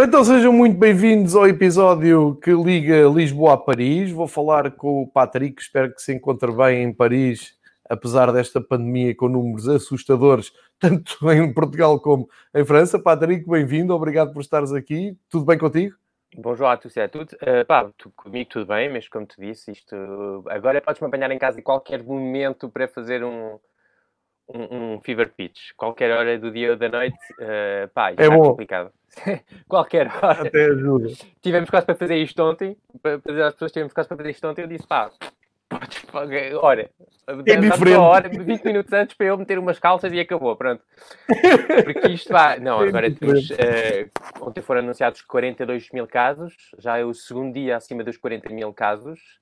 Ora, então sejam muito bem-vindos ao episódio que liga Lisboa a Paris. Vou falar com o Patrick, espero que se encontre bem em Paris, apesar desta pandemia com números assustadores, tanto em Portugal como em França. Patrick, bem-vindo, obrigado por estares aqui. Tudo bem contigo? Bonjour a tous e a tudo. Uh, pá, tu, comigo tudo bem, mas como te disse, isto agora podes-me apanhar em casa em qualquer momento para fazer um, um, um, fever pitch. Qualquer hora do dia ou da noite, uh, pá, isto é bom. complicado. Qualquer hora. Até ajuda. Tivemos quase para fazer isto ontem, para fazer as pessoas tivemos quase para fazer isto ontem, eu disse, pá, olha, é diferente. Hora, 20 minutos antes para eu meter umas calças e acabou, pronto. Porque isto vai. Não, é agora temos. Uh, ontem foram anunciados 42 mil casos, já é o segundo dia acima dos 40 mil casos.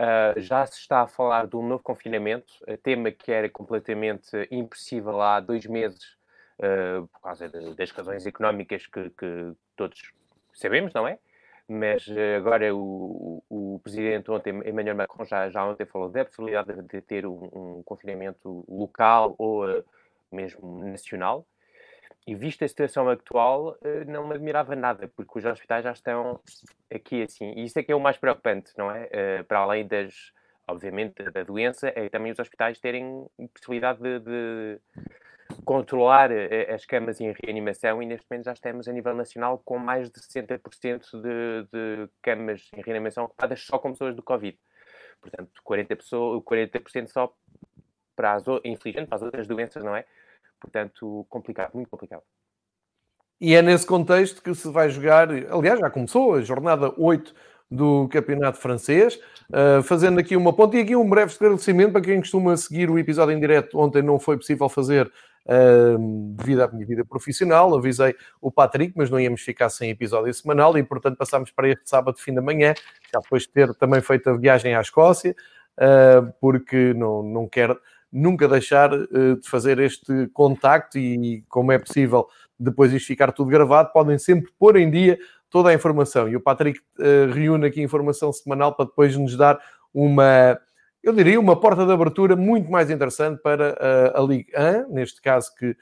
Uh, já se está a falar de um novo confinamento, tema que era completamente impossível há dois meses uh, por causa de, das razões económicas que, que, todos sabemos, não é? Mas uh, agora o, o, presidente ontem, Emmanuel Macron, já, já ontem falou da possibilidade de, ter um, um, confinamento local ou uh, mesmo nacional. E vista a situação atual, não me admirava nada, porque os hospitais já estão aqui assim. E isso é que é o mais preocupante, não é? Para além das, obviamente, da doença, é também os hospitais terem possibilidade de, de controlar eh, as camas em reanimação e neste momento já estamos a nível nacional com mais de 60% de, de camas em reanimação ocupadas só com pessoas do Covid. Portanto, 40%, pessoas, 40 só para as, infelizmente, para as outras doenças, não é? Portanto, complicado, muito complicado. E é nesse contexto que se vai jogar, aliás, já começou a jornada 8 do Campeonato Francês, uh, fazendo aqui uma ponta e aqui um breve esclarecimento para quem costuma seguir o episódio em direto. Ontem não foi possível fazer devido à minha vida profissional. Avisei o Patrick, mas não íamos ficar sem episódio semanal e, portanto, passámos para este sábado, fim da manhã, já depois de ter também feito a viagem à Escócia, uh, porque não, não quero nunca deixar uh, de fazer este contacto e, como é possível, depois isto ficar tudo gravado, podem sempre pôr em dia toda a informação. E o Patrick uh, reúne aqui informação semanal para depois nos dar uma eu diria, uma porta de abertura muito mais interessante para uh, a Ligue 1, neste caso que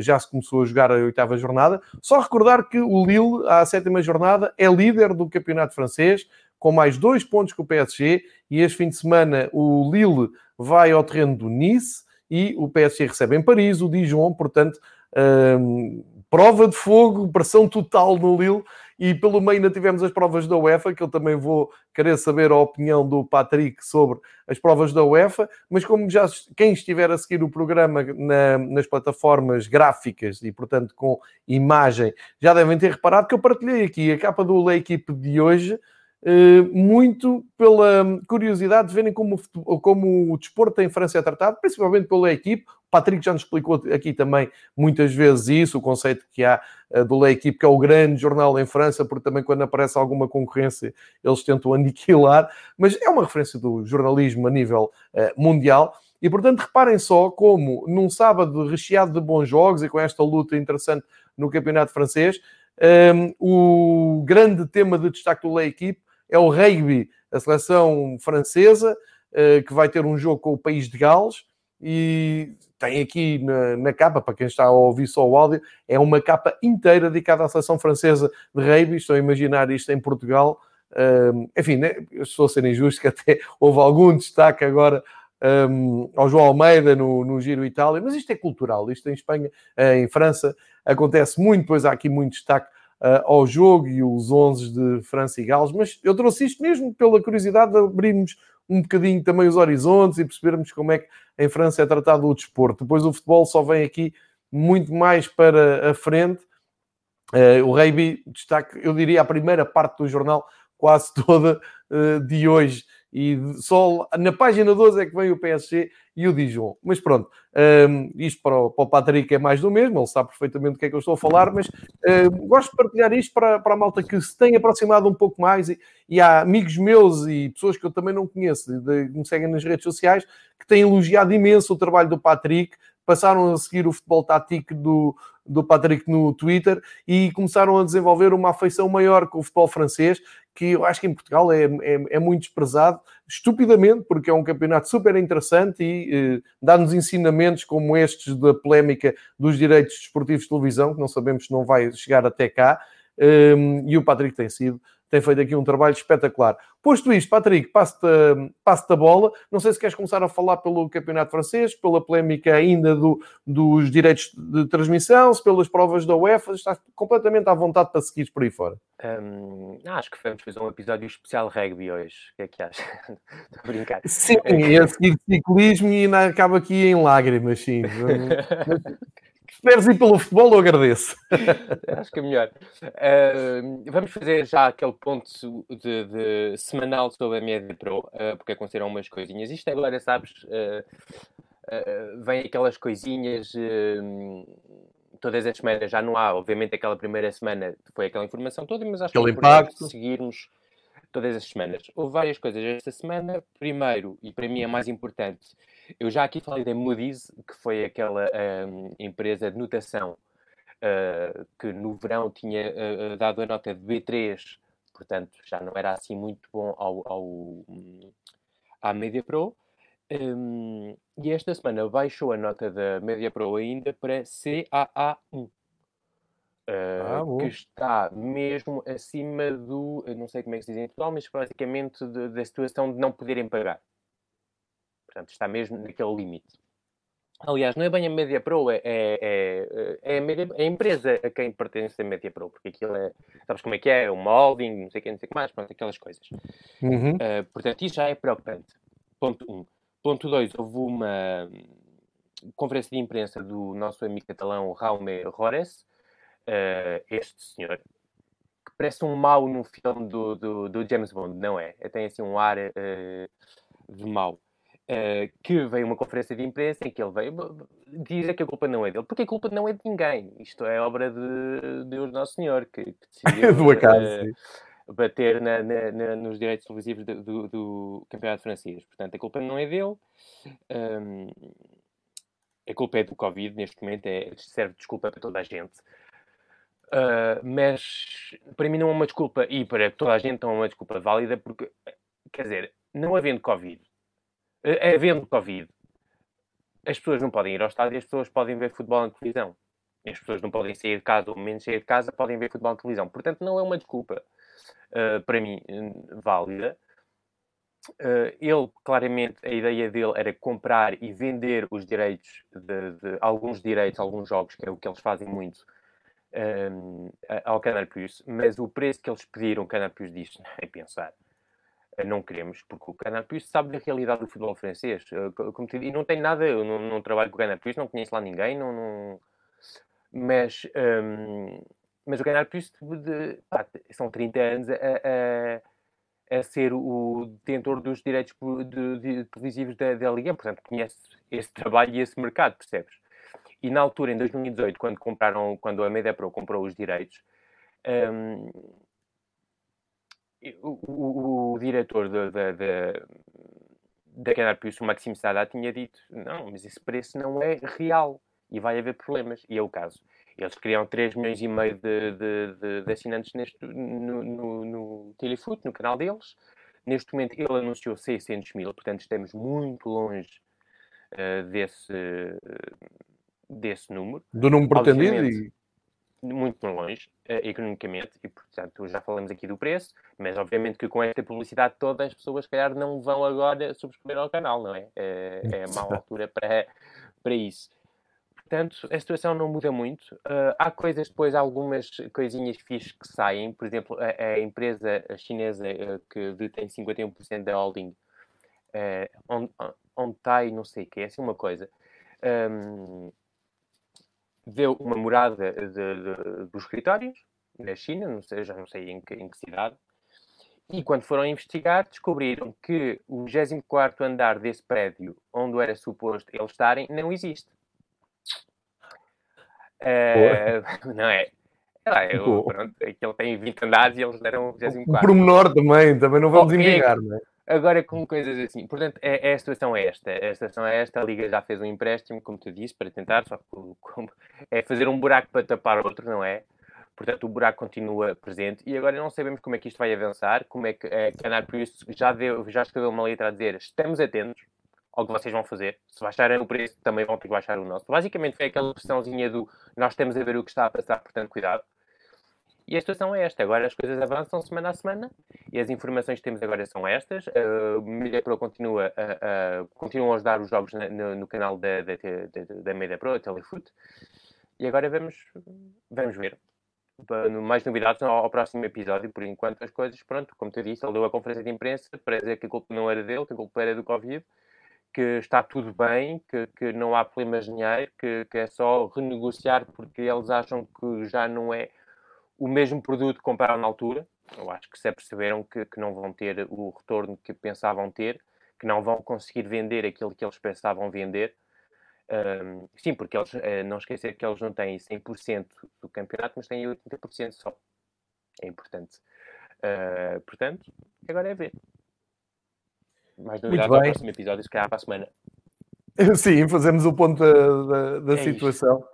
já se começou a jogar a oitava jornada. Só recordar que o Lille, à sétima jornada, é líder do campeonato francês, com mais dois pontos que o PSG, e este fim de semana o Lille vai ao terreno do Nice e o PSG recebe em Paris o Dijon, portanto, uh, prova de fogo, pressão total no Lille. E pelo meio ainda tivemos as provas da UEFA, que eu também vou querer saber a opinião do Patrick sobre as provas da UEFA, mas como já quem estiver a seguir o programa na, nas plataformas gráficas e, portanto, com imagem, já devem ter reparado que eu partilhei aqui a capa do La Equipe de hoje, muito pela curiosidade de verem como, como o desporto em França é tratado, principalmente pela equipe. O Patrick já nos explicou aqui também muitas vezes isso, o conceito que há eh, do La Equipe, que é o grande jornal em França, porque também quando aparece alguma concorrência eles tentam aniquilar, mas é uma referência do jornalismo a nível uh, mundial. E portanto, reparem só como num sábado recheado de bons jogos e com esta luta interessante no campeonato francês, um, o grande tema de destaque do La Equipe é o rugby, a seleção francesa, eh, que vai ter um jogo com o país de Gales e tem aqui na, na, capa, para quem está a ouvir só o áudio, é uma capa inteira dedicada à seleção francesa de rugby. Estou a imaginar isto em Portugal. Um, enfim, né, estou a ser injusto, que até houve algum destaque agora um, ao João Almeida no, no Giro Itália, mas isto é cultural. Isto em Espanha, eh, em França, acontece muito, pois há aqui muito destaque uh, ao jogo e os 11 de França e Gales, mas eu trouxe isto mesmo pela curiosidade de abrirmos um bocadinho também os horizontes e percebermos como é que em França é tratado o desporto. Depois o futebol só vem aqui muito mais para a frente. Uh, o rugby destaque, eu diria, a primeira parte do jornal quase toda uh, de hoje. E só na página 12 é que vem o PSG e o Dijon. Mas pronto, um, isto para o, para o Patrick é mais do mesmo, ele sabe perfeitamente do que é que eu estou a falar, mas uh, gosto de partilhar isto para, para a malta que se tem aproximado um pouco mais e, e há amigos meus e pessoas que eu também não conheço, de, que me seguem nas redes sociais, que têm elogiado imenso o trabalho do Patrick, passaram a seguir o futebol tático do, do Patrick no Twitter e começaram a desenvolver uma afeição maior com o futebol francês, que eu acho que em Portugal é, é, é muito desprezado, estupidamente, porque é um campeonato super interessante e eh, dá-nos ensinamentos como estes da polémica dos direitos desportivos de televisão, que não sabemos se não vai chegar até cá, um, e o Patrick tem sido tem feito aqui um trabalho espetacular. Posto isto, Patrick, passo-te passo a bola. Não sei se queres começar a falar pelo campeonato francês, pela polémica ainda do, dos direitos de transmissão, se pelas provas da UEFA. Estás completamente à vontade para seguir por aí fora. Um, acho que vamos fazer um episódio especial rugby hoje. O que é que achas? Estou a brincar. Sim, é a seguir ciclismo e acaba aqui em lágrimas, sim. queres ir pelo futebol, eu agradeço. Acho que é melhor. Uh, vamos fazer já aquele ponto de, de semanal sobre a Media Pro, uh, porque aconteceram umas coisinhas. Isto agora, sabes, uh, vem aquelas coisinhas todas as semanas. Já não há, obviamente, aquela primeira semana foi aquela informação toda, mas acho aquele que é impacto. seguirmos todas as semanas. Houve várias coisas esta semana. Primeiro, e para mim é mais importante, eu já aqui falei da Moody's, que foi aquela um, empresa de notação uh, que no verão tinha uh, dado a nota de B3, portanto já não era assim muito bom ao, ao, à Media Pro. Um, e esta semana baixou a nota da Media Pro ainda para CAA1. Uh, ah, que está mesmo acima do, não sei como é que se diz em Portugal, mas basicamente da situação de não poderem pagar. Portanto, está mesmo naquele limite. Aliás, não é bem a Media Pro, é, é, é, é, a, media, é, a, empresa a quem pertence a Media Pro, porque aquilo é, sabes como é que é, é uma holding, não sei o que, não sei o que mais, pronto, aquelas coisas. Uhum. Uh, portanto, isso já é preocupante. Ponto 1. Um. Ponto 2, houve uma conferência de imprensa do nosso amigo catalão Raume Rores, uh, este senhor, que parece um mau num filme do, do, do, James Bond, não é? Tem assim um ar uh, de mau. Uh, que veio uma conferência de imprensa em que ele veio dizer que a culpa não é dele, porque a culpa não é de ninguém. Isto é obra de Deus Nosso Senhor, que, que decidiu do acaso, uh, bater na, na, na, nos direitos televisivos do, do, do, campeonato francês. Portanto, a culpa não é dele. Um, a culpa é do Covid, neste momento, é, serve de desculpa para toda a gente. Uh, mas para mim não é uma desculpa, e para toda a gente não é uma desculpa válida, porque, quer dizer, não havendo Covid, havendo Covid, as pessoas não podem ir ao estádio as pessoas podem ver futebol na televisão. As pessoas não podem sair de casa, ou menos sair de casa, podem ver futebol na televisão. Portanto, não é uma desculpa, uh, para mim, válida. Uh, ele, claramente, a ideia dele era comprar e vender os direitos, de, de, alguns direitos, alguns jogos, que é o que eles fazem muito, um, ao Canal Plus, mas o preço que eles pediram, o Canal Plus disse, é pensar não queremos, porque o Canal Plus sabe da realidade do futebol francês. Eh, como te, e não tem nada, eu não, não trabalho com o Canal Plus, não conheço lá ninguém, não, não... Mas, um, mas o de, pá, são 30 anos a, a, a, ser o detentor dos direitos de, de, televisivos da, da Liga, portanto conhece esse trabalho e esse mercado, percebes? E na altura, em 2018, quando compraram, quando a Media Pro comprou os direitos, um, o, o, o diretor da, da, da, da Canal Plus, o Maxime Sada, tinha dito: não, mas esse preço não é real e vai haver problemas. E é o caso. Eles criam 3 milhões e meio de, de, de, de assinantes neste, no, no, no Telefoot, no canal deles. Neste momento ele anunciou 600 mil, portanto estamos muito longe uh, desse, uh, desse número. Do número pretendido muito longe uh, economicamente e, portanto, já falamos aqui do preço, mas obviamente que com esta publicidade toda as pessoas, se calhar, não vão agora subscrever ao canal, não é? É, é a má altura para, para isso. Portanto, a situação não muda muito. Uh, há coisas depois, algumas coisinhas fixas que saem. Por exemplo, a, a empresa chinesa uh, que detém 51% da holding, uh, on, Ontai, não sei o que, é assim uma coisa. Um, deu uma morada de, de, dos escritórios na China, não sei, já não sei em que, em que cidade, e quando foram investigar, descobriram que o 24 andar desse prédio, onde era suposto eles estarem, não existe. Uh, não é? É, eu, pronto, aquele tem 20 andares e eles deram o 24. Um pormenor também, também não vamos oh, embrigar, não é? Agora com coisas assim. Portanto, é, é, a situação é esta. A situação é esta. A Liga já fez um empréstimo, como tu disse, para tentar, só que como, é fazer um buraco para tapar outro, não é? Portanto, o buraco continua presente e agora não sabemos como é que isto vai avançar, como é que a Canal Plus já, deu, já escreveu uma letra a dizer estamos atentos ao que vocês vão fazer. Se baixarem o preço, também vão ter que baixar o nosso. Basicamente foi aquela pressãozinha do nós temos a ver o que está a passar, portanto, cuidado. E a situação é esta. Agora as coisas avançam semana a semana e as informações que temos agora são estas. Uh, Media Pro continua a, a, continuam a ajudar os jogos na, no, no, canal da, da, da, da Media Pro, a Telefoot. E agora vamos, vamos ver mais novidades ao, ao, próximo episódio. Por enquanto, as coisas, pronto, como tu disse, ele deu a conferência de imprensa para dizer que a culpa não era dele, que a culpa era do Covid, que está tudo bem, que, que não há problemas de dinheiro, que, que é só renegociar porque eles acham que já não é o mesmo produto que compraram na altura. Eu acho que se aperceberam que, que não vão ter o retorno que pensavam ter, que não vão conseguir vender aquilo que eles pensavam vender um, sim, porque eles, uh, não esquecer que eles não têm 100% do campeonato, mas têm 80% só. É importante. Uh, portanto, agora é ver. Mais novidades no próximo episódio, se calhar para a semana. Sim, fazemos o ponto da, da, da é situação.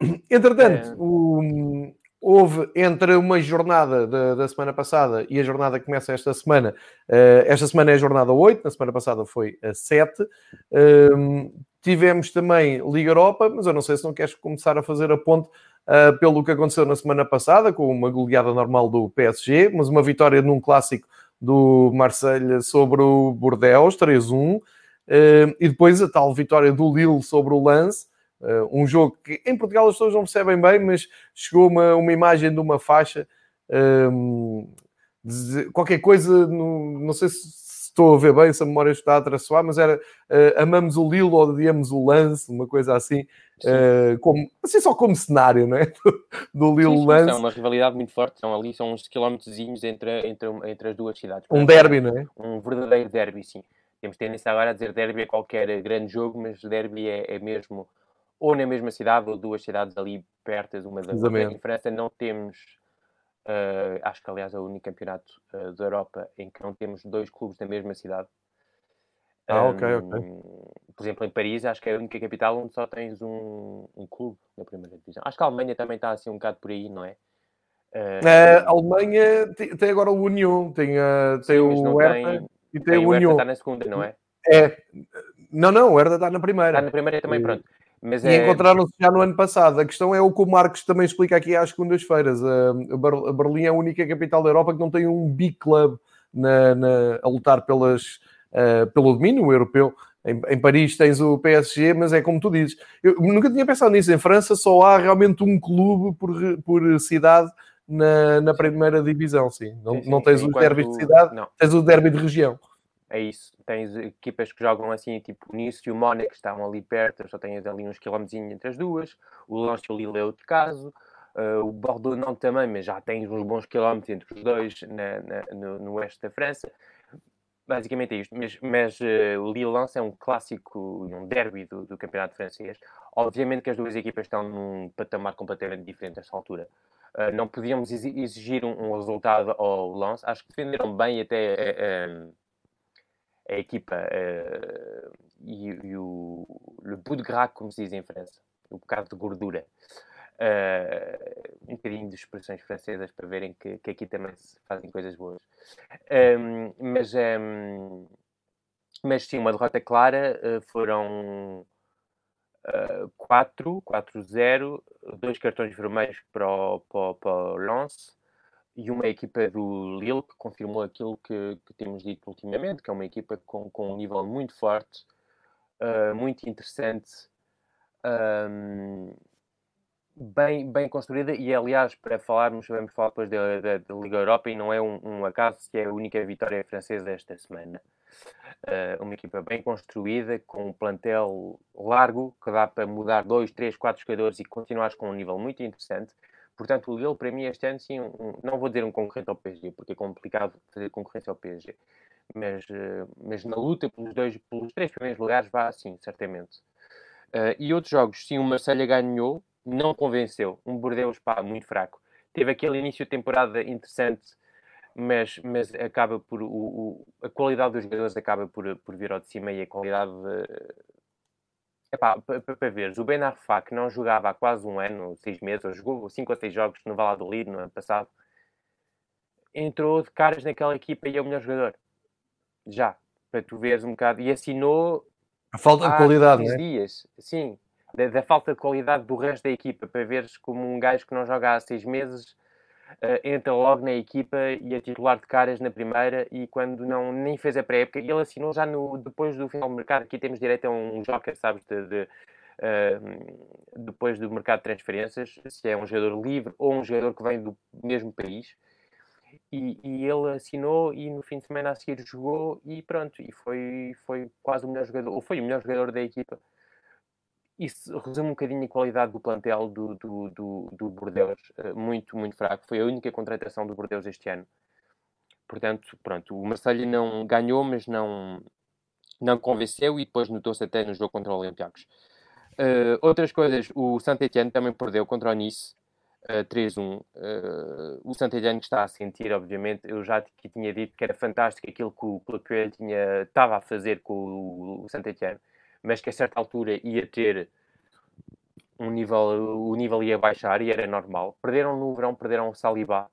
Isto. Entretanto, é... o, houve entre uma jornada da, da, semana passada e a jornada que começa esta semana. Uh, esta semana é a jornada 8, na semana passada foi a 7. Uh, tivemos também Liga Europa, mas eu não sei se não queres começar a fazer a ponte uh, pelo que aconteceu na semana passada, com uma goleada normal do PSG, mas uma vitória num clássico do Marseille sobre o Bordeaux, 3-1. e depois a tal vitória do Lille sobre o Lance, Uh, um jogo que em Portugal as pessoas não percebem bem, mas chegou uma, uma imagem de uma faixa, um, de, qualquer coisa, no, não sei se, se, estou a ver bem, se a memória está a traçoar, mas era uh, amamos o Lilo, odiamos o lance, uma coisa assim, uh, como, assim só como cenário, não é? Do, Lilo Lance. É uma rivalidade muito forte, são ali, são uns quilómetros entre, entre, entre as duas cidades. Um derby, não é? Um verdadeiro derby, sim. Temos tendência agora a dizer derby a qualquer grande jogo, mas derby é, é mesmo ou na mesma cidade, ou duas cidades ali perto uma da outra. Em França não temos, uh, acho que aliás é o único campeonato uh, da Europa em que não temos dois clubes da mesma cidade. Ah, um, ok, ok. Por exemplo, em Paris, acho que é a única capital onde só tens um, um clube na primeira divisão. Acho que a Alemanha também está assim um bocado por aí, não é? Uh, a Alemanha tem, tem, agora o Union, tem, uh, tem sim, o Hertha tem, e tem, tem o Union. está na segunda, não é? É. Não, não, o Hertha está na primeira. Está na primeira também, pronto. Mas e é... encontraram-se já no ano passado. A questão é o que o Marcos também explica aqui às segundas-feiras. A Berlim é a única capital da Europa que não tem um big club na, na, a lutar pelas, uh, pelo domínio europeu. Em, em, Paris tens o PSG, mas é como tu dizes. Eu nunca tinha pensado nisso. Em França só há realmente um clube por, por cidade na, na primeira divisão, sim. Não, sim, sim. não tens Enquanto... o derby de cidade, não. tens o derby de região é isso. Tens equipas que jogam assim, tipo o Nice e o Mónaco, que estão ali perto, só tens ali uns quilómetros entre as duas. O Lens e o Lille é outro caso. Uh, o Bordeaux não também, mas já tens uns bons quilómetros entre os dois na, na, no, no, oeste da França. Basicamente é isto. Mas, mas uh, o Lille-Lens é um clássico, um derby do, do, campeonato francês. Obviamente que as duas equipas estão num patamar completamente diferente nesta altura. Uh, não podíamos exigir um, um, resultado ao Lens. Acho que defenderam bem até a equipa uh, e, e, o le bout de gras, como se diz em França, o bocado de gordura. Uh, um bocadinho de expressões francesas para verem que, que aqui também se fazem coisas boas. Um, mas, um, mas sim, uma derrota clara uh, foram uh, 4, 4-0, dois cartões vermelhos para o, para, para o Lens e uma equipa do Lille que confirmou aquilo que, que temos dito ultimamente, que é uma equipa com, com um nível muito forte, uh, muito interessante, um, bem, bem construída e aliás para falarmos, vamos falar depois da, da, da Liga Europa e não é um, um acaso que é a única vitória francesa esta semana. Uh, uma equipa bem construída, com um plantel largo, que dá para mudar dois, três, quatro jogadores e continuar com um nível muito interessante. Portanto, o Lille, para mim, este ano, sim, um, não vou dizer um concorrente ao PSG, porque é complicado fazer concorrência ao PSG, mas, uh, mas na luta pelos, dois, pelos três primeiros lugares, vá sim, certamente. Uh, e outros jogos, sim, o Marselha ganhou, não convenceu. Um Bordeaux, pá, muito fraco. Teve aquele início de temporada interessante, mas, mas acaba por. O, o, a qualidade dos jogadores acaba por, por vir ao de cima e a qualidade. Epá, para veres, o Ben Arfa, que não jogava há quase um ano, seis meses, ou jogou cinco ou seis jogos no Valladolid no ano passado, entrou de caras naquela equipa e é o melhor jogador. Já, para tu veres um bocado. E assinou. A falta de qualidade, né? dias, sim. Da, da, falta de qualidade do resto da equipa, para veres como um gajo que não joga há seis meses uh, entra logo na equipa e é titular de caras na primeira e quando não nem fez a pré-época, ele assinou já no, depois do final do mercado, aqui temos direito a um joker, sabes, de, de uh, depois do mercado de transferências, se é um jogador livre ou um jogador que vem do mesmo país. E, e, ele assinou e no fim de semana a seguir jogou e pronto, e foi, foi quase o melhor jogador, ou foi o melhor jogador da equipa isso resume um bocadinho a qualidade do plantel do, do, do, do Bordeaux, eh, muito, muito fraco. Foi a única contratação do Bordeaux este ano. Portanto, pronto, o Marseille não ganhou, mas não, não convenceu e depois notou-se até no jogo contra o Olympiacos. Uh, outras coisas, o Saint-Etienne também perdeu contra o Nice, uh, 3-1. Uh, o Saint-Etienne está a sentir, obviamente, eu já tinha dito que era fantástico aquilo que o Coelho estava a fazer com o, o Saint-Etienne mas que a certa altura ia ter um nível, o nível ia baixar e era normal. Perderam no verão, perderam o Saliba,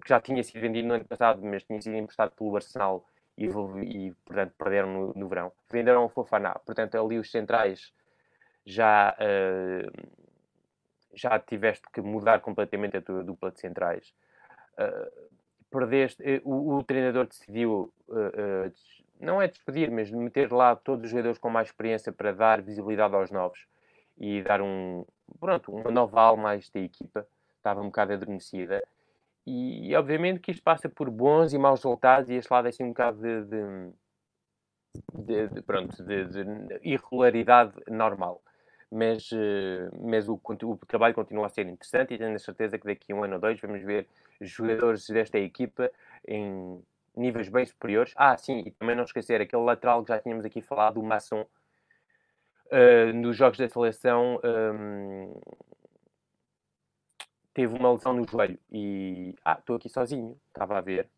que já tinha sido vendido no ano passado, mas tinha sido emprestado pelo Arsenal e, e portanto, perderam no, no, verão. Venderam o Fofaná, portanto, ali os centrais já, uh, já tiveste que mudar completamente a tua dupla de centrais. Uh, perdeste, uh, o, o, treinador decidiu não é despedir, mas meter lá todos os jogadores com mais experiência para dar visibilidade aos novos e dar um, pronto, uma nova alma a esta equipa. Estava um bocado adormecida. E, e, obviamente que isto passa por bons e maus resultados e este lado é assim um bocado de, de, de, de pronto, de, irregularidade normal. Mas, eh, mas o, o, trabalho continua a ser interessante e tenho a certeza que daqui a um ano ou dois vamos ver jogadores desta equipa em, níveis bem superiores. Ah, sim, e também não esquecer aquele lateral que já tínhamos aqui falado, o Masson, uh, nos jogos da seleção, um, teve uma lesão no joelho e. Ah, estou aqui sozinho, estava a ver.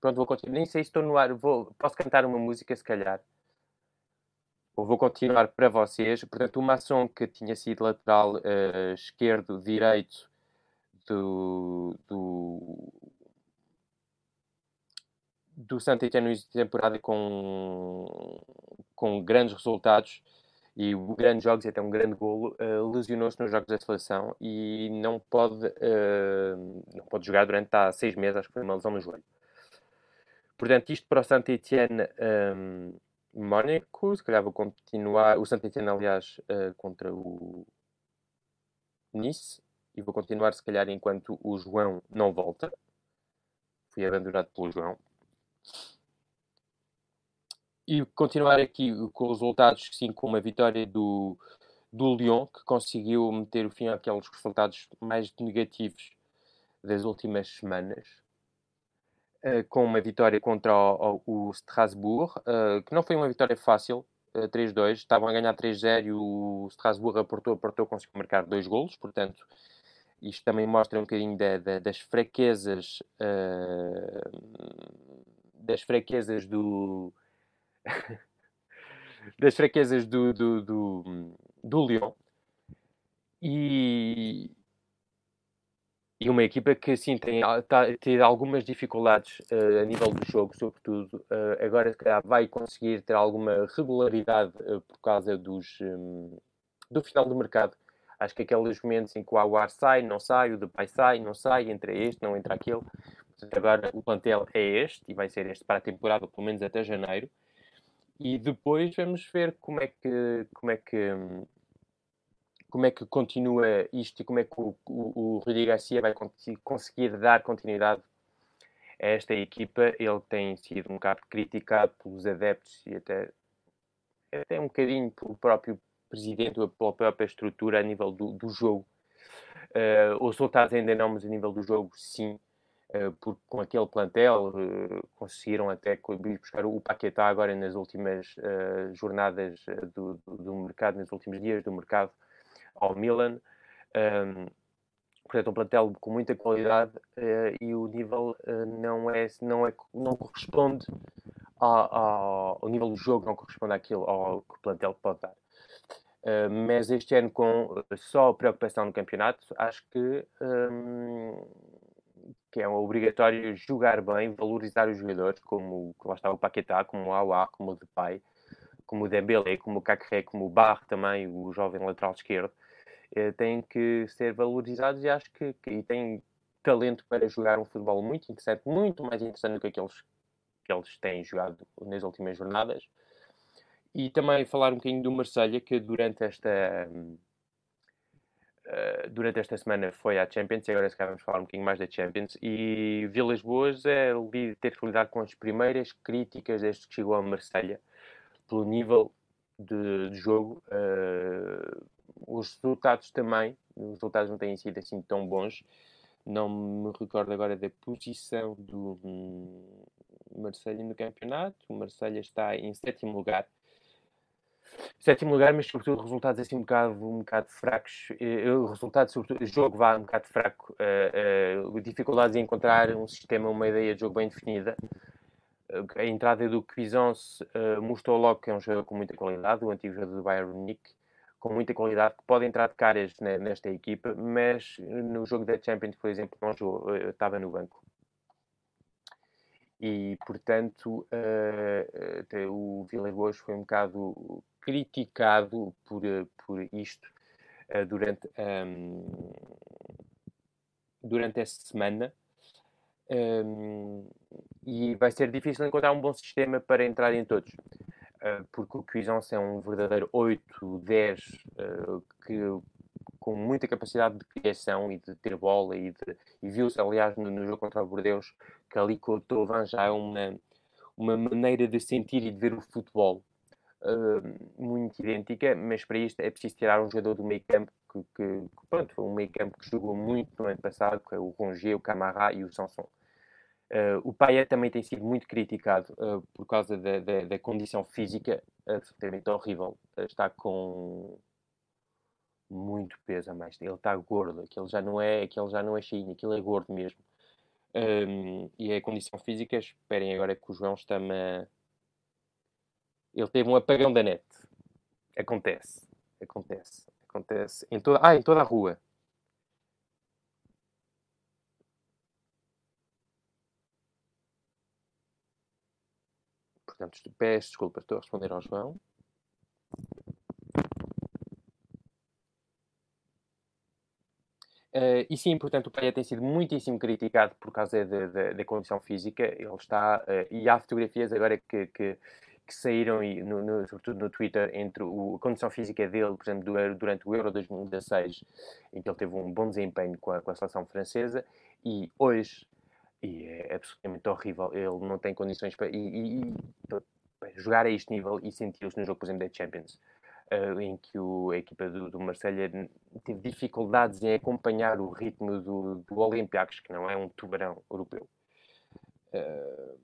Pronto, vou continuar. Nem sei se estou no ar, vou... posso cantar uma música se calhar. Ou vou continuar para vocês. Portanto, o Masson, que tinha sido lateral uh, esquerdo, direito do, do do Etienne no início de temporada com, com grandes resultados e grandes jogos e até um grande golo, uh, lesionou-se nos jogos da seleção e não pode, uh, não pode jogar durante há seis meses, acho que foi uma lesão no joelho. Portanto, isto para o Santa Etienne um, ehm, Mónaco, se calhar vou continuar, o Santa Etienne, aliás, uh, contra o Nice, e vou continuar, se calhar, enquanto o João não volta. Fui abandonado pelo João. E continuar aqui com os resultados, sim, com uma vitória do, do Lyon, que conseguiu meter o fim àqueles resultados mais negativos das últimas semanas, uh, com uma vitória contra o, o, o Strasbourg, uh, que não foi uma vitória fácil, uh, eh, 3-2, estavam a ganhar 3-0 e o Strasbourg aportou, aportou, conseguiu marcar dois golos, portanto, isto também mostra um bocadinho da, da, das fraquezas das fraquezas do das fraquezas do, do, do, do Lyon e, e uma equipa que sim tem, tá, tem algumas dificuldades uh, a nível do jogo, sobretudo uh, agora se calhar vai conseguir ter alguma regularidade uh, por causa dos, um, do final do mercado. Acho que aqueles momentos em que o Aguar sai, não sai, o Depay sai, não sai, entra este, não entra aquele agora o plantel é este e vai ser este para a temporada, pelo menos até janeiro. E depois vamos ver como é que como é que como é que continua isto e como é que o, o, o Garcia vai conseguir dar continuidade a esta equipa, ele tem sido um bocado criticado pelos adeptos e até, até um bocadinho pelo próprio presidente, pela própria estrutura a nível do, do jogo. Uh, os resultados ainda não, mas a nível do jogo, sim. Uh, porque com aquele plantel uh, conseguiram até buscar o Paquetá agora nas últimas jornadas do, do, do, mercado, nos últimos dias do mercado ao Milan. Um, portanto, um plantel com muita qualidade e o nível não, é, não, é, não corresponde ao, ao, ao nível do jogo, não corresponde àquilo ao que o plantel pode dar. Uh, mas este ano, com só preocupação no campeonato, acho que, um, que é obrigatório jogar bem, valorizar os jogadores, como lá está o Paquetá, como o Awa, como o Depay, como o Dembélé, como o Cacré, como o Barre também, o jovem lateral esquerdo, uh, têm que ser valorizados e acho que, que e têm talento para jogar um futebol muito interessante, muito mais interessante do que aqueles que eles têm jogado nas últimas jornadas. E também falar um bocadinho do Marselha que durante esta uh, durante esta semana foi à Champions e agora se calhar vamos falar um bocadinho mais da Champions. E Vilas Boas é ter que lidar com as primeiras críticas desde que chegou a Marselha pelo nível de, de jogo. Uh, os resultados também os resultados não têm sido assim tão bons. Não me recordo agora da posição do hum, Marselha no campeonato. O Marselha está em sétimo lugar sétimo lugar, mas sobretudo resultados assim um bocado, um bocado fracos. O resultado, sobretudo, jogo vá um bocado fraco. Uh, uh, dificuldades em encontrar um sistema, uma ideia de jogo bem definida. A entrada do Cuisance mostrou logo que é um jogador com muita qualidade, o antigo jogador do Bayern Munique, com muita qualidade, que pode entrar de caras nesta equipa, mas no jogo da Champions, por exemplo, não jogou, estava no banco e portanto uh, o Villarreal foi um bocado criticado por, eh, por isto uh, durante, um, durante esta semana. Um, e vai ser difícil encontrar um bom sistema para entrar em todos. Uh, porque o Cuisance é um verdadeiro 8, 10, uh, que, com muita capacidade de criação e de ter bola. E, e viu-se, aliás, no, no, jogo contra o Bordeus, que ali com o Tovan já é uma, uma maneira de sentir e de ver o futebol muito idêntica, mas para isto é preciso tirar um jogador do meio campo que, que, que pronto, foi um meio campo que jogou muito no ano passado, que é o Rongier, o Camara e o Sanson. Uh, o Payet também tem sido muito criticado uh, por causa da, da, da, condição física absolutamente horrível. Uh, está com muito peso a mais. Ele está gordo, aquele já não é, aquele já não é cheinho, aquele é gordo mesmo. Um, e a condição física, esperem agora que o João está-me a ele teve um apagão da net. Acontece. Acontece. Acontece em toda, ah, em toda a rua. Portanto, peço desculpas, estou a responder ao João. Uh, e sim, portanto, o Peia tem sido muitíssimo criticado por causa da condição física. Ele está. Uh, e há fotografias agora que, que, que saíram, e no, no, sobretudo no Twitter, entre o, a condição física dele, por exemplo, do, durante o Euro 2016, em que ele teve um bom desempenho com a, com a seleção francesa, e hoje, e é absolutamente horrível, ele não tem condições para, e, e, para jogar a este nível e sentiu-se no jogo, por exemplo, da Champions. Uh, em que o, a equipa do, do Marselha teve dificuldades em acompanhar o ritmo do, do Olympiacos, que não é um tubarão europeu. Uh,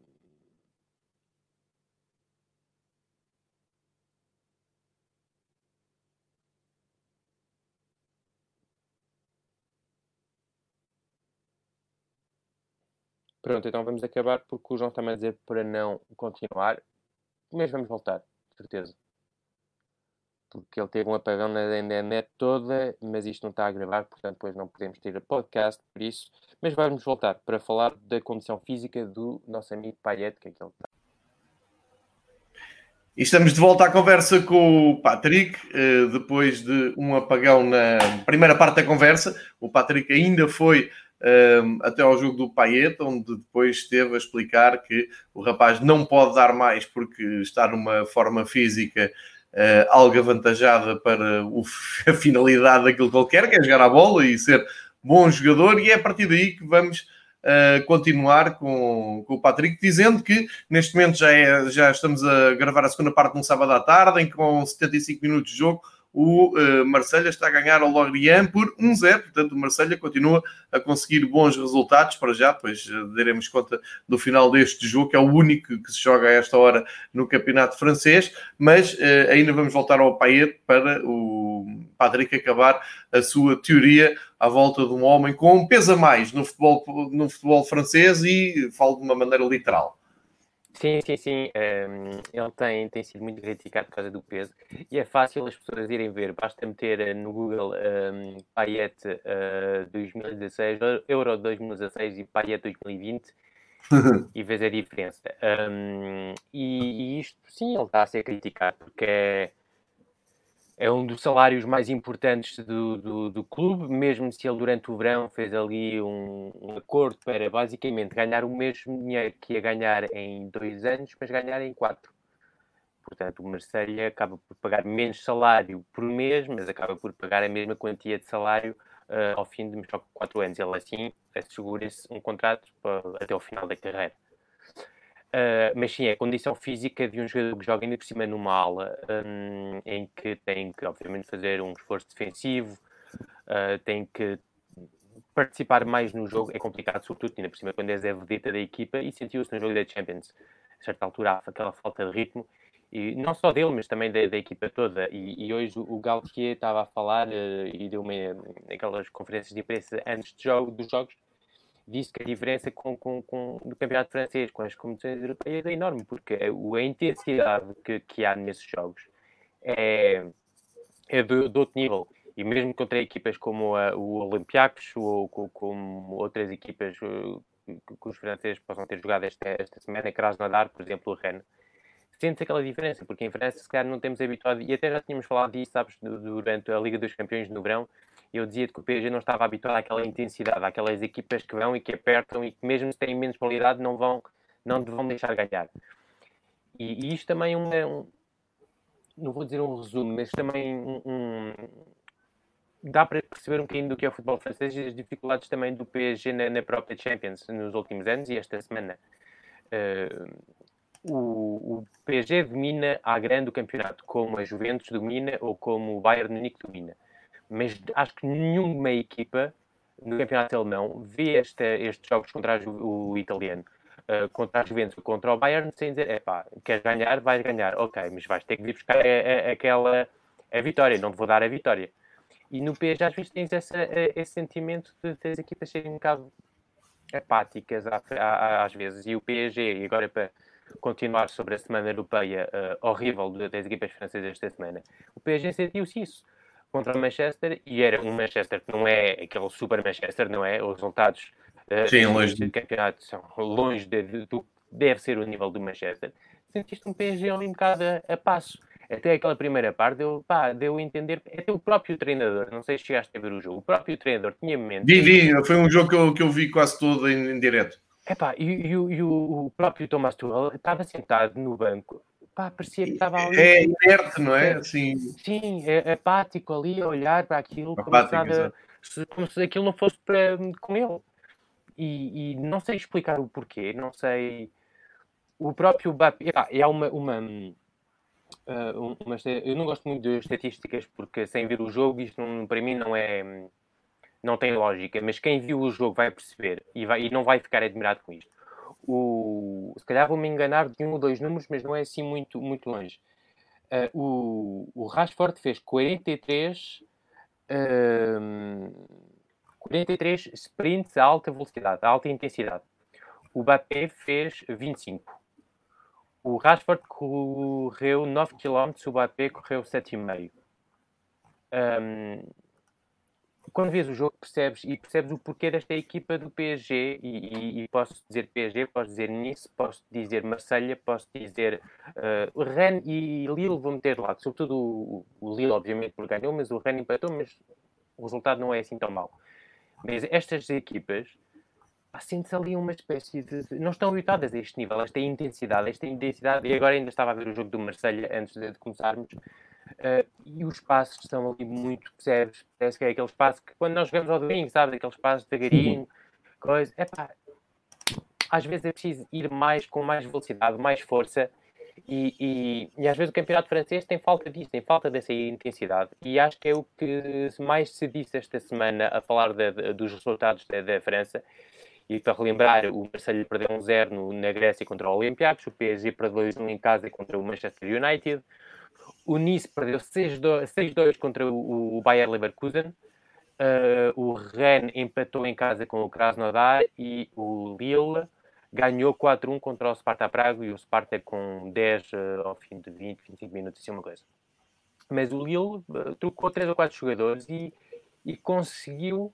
Pronto, então vamos acabar porque o João está-me a dizer para não continuar, mas vamos voltar, de certeza. Porque ele teve um apagão na internet toda, mas isto não está a gravar, portanto depois não podemos ter podcast por isso. Mas vamos voltar para falar da condição física do nosso amigo Payet, que é que ele está. E estamos de volta à conversa com o Patrick, eh, depois de um apagão na primeira parte da conversa. O Patrick ainda foi um, até ao jogo do Payet, onde depois esteve a explicar que o rapaz não pode dar mais porque está numa forma física uh, algo avantajada para o, a finalidade daquilo que ele quer, que é jogar a bola e ser bom jogador, e é a partir daí que vamos uh, continuar com, com o Patrick, dizendo que neste momento já, é, já estamos a gravar a segunda parte num sábado à tarde, em com 75 minutos de jogo o uh, Marselha está a ganhar ao Lorient por 1-0, portanto o Marselha continua a conseguir bons resultados para já, pois uh, daremos conta do final deste jogo, que é o único que se joga a esta hora no campeonato francês, mas uh, ainda vamos voltar ao Payet para o Patrick acabar a sua teoria à volta de um homem com um peso a mais no futebol, no futebol francês e falo de uma maneira literal. Sim, sim, sim. Um, ele tem, tem sido muito criticado por causa do peso e é fácil as pessoas irem ver. Basta meter eh, no Google um, Payet uh, 2016, Euro 2016 e Payet 2020 e vês a diferença. Um, e, e, isto, sim, ele está a ser criticado porque é é um dos salários mais importantes do, do, do, clube, mesmo se ele durante o verão fez ali um, um, acordo para basicamente ganhar o mesmo dinheiro que ia ganhar em dois anos, mas ganhar em quatro. Portanto, o Marseille acaba por pagar menos salário por mês, mas acaba por pagar a mesma quantia de salário uh, ao fim de quatro anos. Ele assim assegura-se um contrato para, até o final da carreira. Uh, mas sim, é a condição física de um jogador que joga ainda por cima numa ala, um, em que tem que, obviamente, fazer um esforço defensivo, uh, tem que participar mais no jogo, é complicado, sobretudo, ainda por cima, quando és a vedeta da equipa, e sentiu-se no jogo da Champions, a certa altura, aquela falta de ritmo, e não só dele, mas também da, da equipa toda. E, e, hoje o Galtier estava a falar uh, e deu uma, aquelas conferências de imprensa antes de jogo, dos jogos disse que a diferença com, com, com, do campeonato francês com as competições europeias é enorme, porque a, intensidade que, que, há nesses jogos é, é de, outro nível. E mesmo contra equipas como a, o Olympiacos ou como outras equipas uh, que os franceses possam ter jogado esta, esta semana, Krasnodar, por exemplo, o Rennes, sente aquela diferença, porque em França, se calhar, não temos habituado, e até já tínhamos falado disso, sabes, durante a Liga dos Campeões no verão, eu dizia que o PSG não estava habituado àquela intensidade, àquelas equipas que vão e que apertam e que mesmo se têm menos qualidade não vão, não vão deixar ganhar. E, e isto também é um, não vou dizer um resumo, mas também um, um, dá para perceber um bocadinho do que é o futebol francês e as dificuldades também do PSG na, na própria Champions nos últimos anos e esta semana. Uh, o, o PSG domina à grande o campeonato, como a Juventus domina ou como o Bayern Munique domina mas acho que nenhuma equipa no campeonato alemão vê estes jogos contra o, o italiano, uh, contra a Juventus, contra o Bayern, sem dizer, é pá, queres ganhar, vais ganhar, ok, mas vais ter que vir buscar a, a, aquela a vitória, não te vou dar a vitória. E no PSG às vezes tens essa, esse sentimento de, de as equipas serem um bocado apáticas às vezes, e o PSG, e agora para continuar sobre a semana europeia uh, horrível das equipas francesas esta semana, o PSG sentiu-se isso contra o Manchester e era um Manchester que não é aquele super Manchester, não é? Os resultados uh, Sim, longe do campeonato são longe de, do que deve ser o nível do Manchester. Sentiste um PSG ali um bocado a, a passo. Até aquela primeira parte deu, pá, deu a entender, até o próprio treinador, não sei se chegaste a ver o jogo, o próprio treinador tinha mente. Vi, vi, foi um jogo que eu, que eu vi quase todo em, em direto. Epá, e, e, e o, o próprio Thomas Tuchel estava sentado no banco pá, parecia que estava ali. É inerte, não é? Sim, Sim é, é apático ali a olhar para aquilo, apático, como, se nada, como se aquilo não fosse para, com ele. E, e, não sei explicar o porquê, não sei. O próprio Mbappé, é uma, uma, uh, uma, Eu não gosto muito de estatísticas porque sem ver o jogo, isto não, para mim não é. Não tem lógica, mas quem viu o jogo vai perceber e, vai, e não vai ficar admirado com isto o, se calhar vou-me enganar de um ou dois números, mas não é assim muito, muito longe. Uh, o, o Rashford fez 43, uh, 43 sprints a alta velocidade, a alta intensidade. O Bappé fez 25. O Rashford correu 9 km, o Bappé correu 7,5. Um, quando vês o jogo percebes e percebes o porquê desta equipa do PSG e, e, e posso dizer PSG, posso dizer Nice, posso dizer Marselha, posso dizer uh, Rennes e Lille vou meter lá, sobretudo o, o Lille obviamente porque ganhou, mas o Rennes empatou, mas o resultado não é assim tão mau. Mas estas equipas sente-se ali uma espécie de. Não estão habituadas a este nível, esta intensidade, esta intensidade. E agora ainda estava a ver o jogo do Marselha antes de começarmos. Uh, e os passos estão ali muito, percebes? Parece que é aquele espaço que quando nós jogamos ao domingo, sabe? Aquele espaço devagarinho, coisa. Epá, às vezes é preciso ir mais com mais velocidade, mais força. E, e, e, às vezes o campeonato francês tem falta disso, tem falta dessa intensidade. E acho que é o que mais se disse esta semana a falar de, de, dos resultados da, da, França. E para relembrar, o Marseille perdeu um 0 na Grécia contra o Olympiacos, o PSG perdeu 2-1 em casa contra o Manchester United, o Nice perdeu 6-2 contra o, o Bayer Leverkusen, uh, o Rennes empatou em casa com o Krasnodar e o Lille ganhou 4-1 contra o Sparta Praga e o Sparta com 10 uh, ao fim de 20, 25 minutos, assim uma coisa. Mas o Lille uh, trocou 3 ou 4 jogadores e, e conseguiu.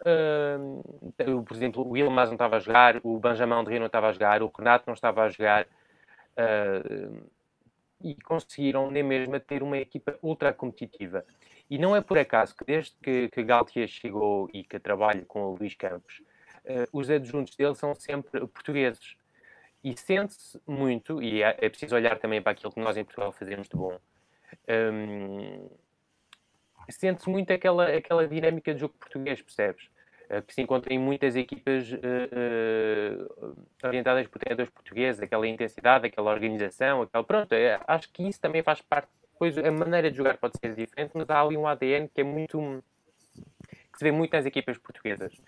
Uh, por exemplo, o Ilmaz não estava a jogar, o Benjamin André não estava a jogar, o Renato não estava a jogar. E conseguiram nem mesmo ter uma equipa ultra competitiva. E não é por acaso que desde que, que Galtier chegou e que trabalha com o Luís Campos, uh, os adjuntos dele são sempre portugueses. E sente-se muito, e é, é, preciso olhar também para aquilo que nós em Portugal fazemos de bom, um, sente-se muito aquela, aquela dinâmica de jogo português, percebes? Uh, que se encontra em muitas equipas uh, orientadas por treinadores portugueses, aquela intensidade, aquela organização, aquela... pronto, é, acho que isso também faz parte, pois a maneira de jogar pode ser diferente, mas há ali um ADN que é muito, que se vê muito nas equipas portuguesas.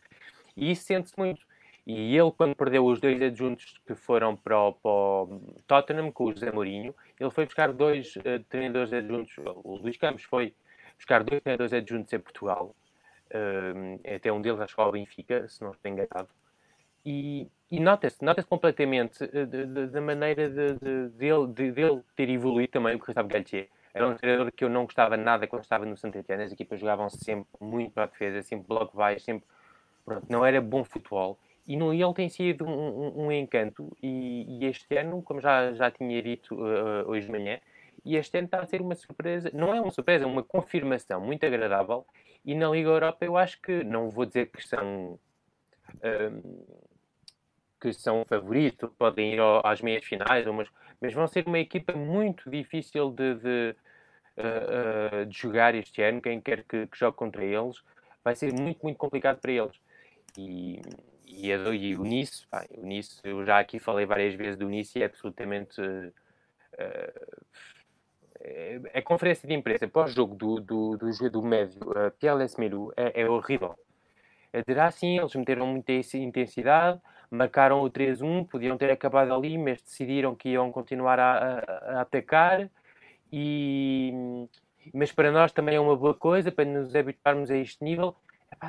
E isso sente-se muito. E ele, quando perdeu os dois adjuntos que foram para o, para o Tottenham, com o José Mourinho, ele foi buscar dois uh, treinadores adjuntos. O Luís Campos foi buscar dois treinadores adjuntos em Portugal. Uh, até um deles, acho que ao Benfica, se não estou enganado. E, e nota-se, nota-se completamente uh, da maneira de, de, de, de, dele ter evoluído também o Gustavo Galtier. Era um treinador que eu não gostava nada quando estava no Santa Etienne. As equipas jogavam sempre muito para a defesa, sempre bloco baixo, sempre Pronto, não era bom futebol. E no ele tem sido um, um, um encanto. E, e, este ano, como já, já tinha dito uh, hoje de manhã, e este ano está a ser uma surpresa. Não é uma surpresa, é uma confirmação muito agradável. E na Liga Europa eu acho que, não vou dizer que são... Uh, que são favoritos, podem ir às meias finais, mas, mas vão ser uma equipa muito difícil de, de, uh, uh, de jogar este ano. Quem quer que, que, jogue contra eles vai ser muito, muito complicado para eles. E, e, e o Nice, pá, o Nice, eu já aqui falei várias vezes do Nice e é absolutamente. Uh, a conferência de imprensa pós-jogo do, do, do, do médio, uh, Pierre é, é horrível. É dizer assim, eles meteram muita intensidade, marcaram o 3-1, podiam ter acabado ali, mas decidiram que iam continuar a, a, a atacar. E, mas para nós também é uma boa coisa, para nos habituarmos a este nível.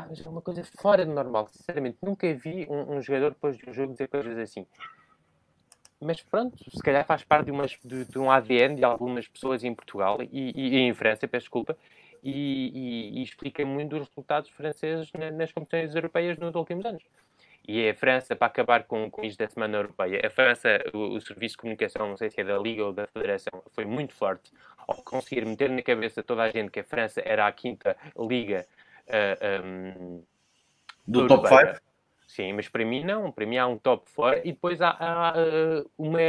Mas é uma coisa fora de normal, sinceramente. Nunca vi um, um, jogador depois de um jogo dizer coisas assim. Mas pronto, se calhar faz parte de, umas, de, de um ADN de algumas pessoas em Portugal e, e, e em França, peço desculpa, e, e, explica muito dos resultados franceses nas competições europeias nos últimos anos. E é a França, para acabar com, com isto da Semana Europeia, a França, o, o, Serviço de Comunicação, não sei se é da Liga ou da Federação, foi muito forte ao conseguir meter na cabeça toda a gente que a França era a quinta liga uh, eh, um, do top 5? Sim, mas para mim não. Para mim há um top 4 e depois há, há uh, uma,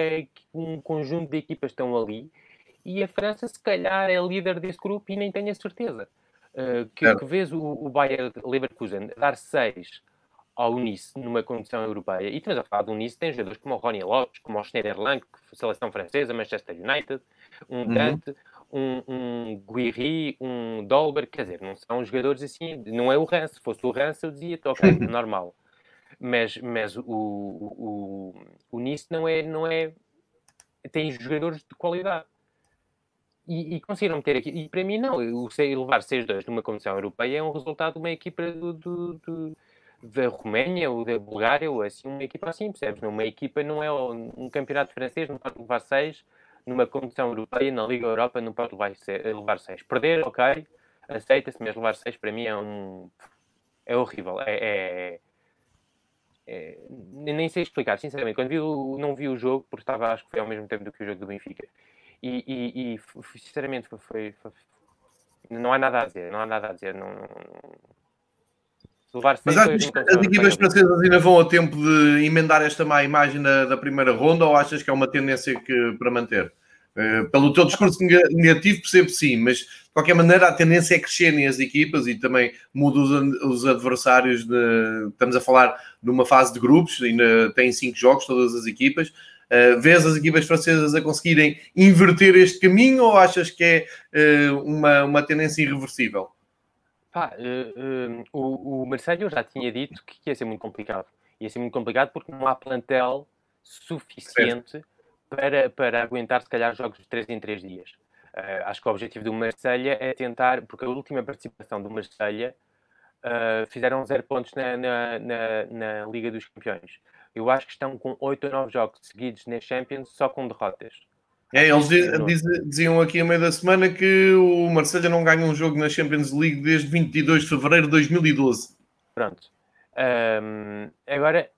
um conjunto de equipas que estão ali e a França se calhar é líder desse grupo e nem tenho a certeza. Uh, que, que vês o, o Bayern Leverkusen dar 6 ao Nice numa condição europeia, e estamos a falar do Nice, tem jogadores como o Ronnie Lopes, como o Schneiderlin, seleção francesa, Manchester United, um uhum. Dante, um, um Guiri, um Dolber, quer dizer, não são jogadores assim, não é o Rance, se fosse o Rance eu dizia, ok, normal. Mas, mas o, o, o Nice não é, não é, tem jogadores de qualidade. E, e conseguiram ter aqui, e para mim não, o levar 6-2 numa competição europeia é um resultado de uma equipa do, do, do da Roménia ou da Bulgária, ou assim, uma equipa assim, percebes? Uma equipa não é um campeonato francês, não pode levar seis, numa competição europeia, na Liga Europa, não pode levar, levar seis. Perder, ok, aceita-se, mas levar seis para mim é um. é horrível. É, é, é, nem sei explicar, sinceramente. Quando vi o, não vi o jogo, porque estava, acho que foi ao mesmo tempo do que o jogo do Benfica, e, e, e sinceramente foi, foi, foi, não há nada a dizer, não há nada a dizer. Não, não Mas achas que as equipas francesas ainda vão a tempo de emendar esta má imagem da, da, primeira ronda ou achas que é uma tendência que, para manter? Uh, pelo teu discurso negativo, percebo sim, mas de qualquer maneira a tendência é crescerem as equipas e também muda os, os adversários. De, estamos a falar de uma fase de grupos, ainda tem cinco jogos, todas as equipas. Uh, vês as equipas francesas a conseguirem inverter este caminho ou achas que é uh, uma, uma tendência irreversível? Pá, uh, o, o Marcelo já tinha dito que ia ser muito complicado. Ia ser muito complicado porque não há plantel suficiente para, para aguentar, se calhar, jogos de 3 em 3 dias. Uh, acho que o objetivo do Marselha é tentar, porque a última participação do Marselha uh, fizeram 0 pontos na, na, na, na, Liga dos Campeões. Eu acho que estão com 8 ou 9 jogos seguidos na Champions só com derrotas. É, eles diz, diziam aqui a meio da semana que o Marselha não ganha um jogo na Champions League desde 22 de fevereiro de 2012. Pronto. Um, agora,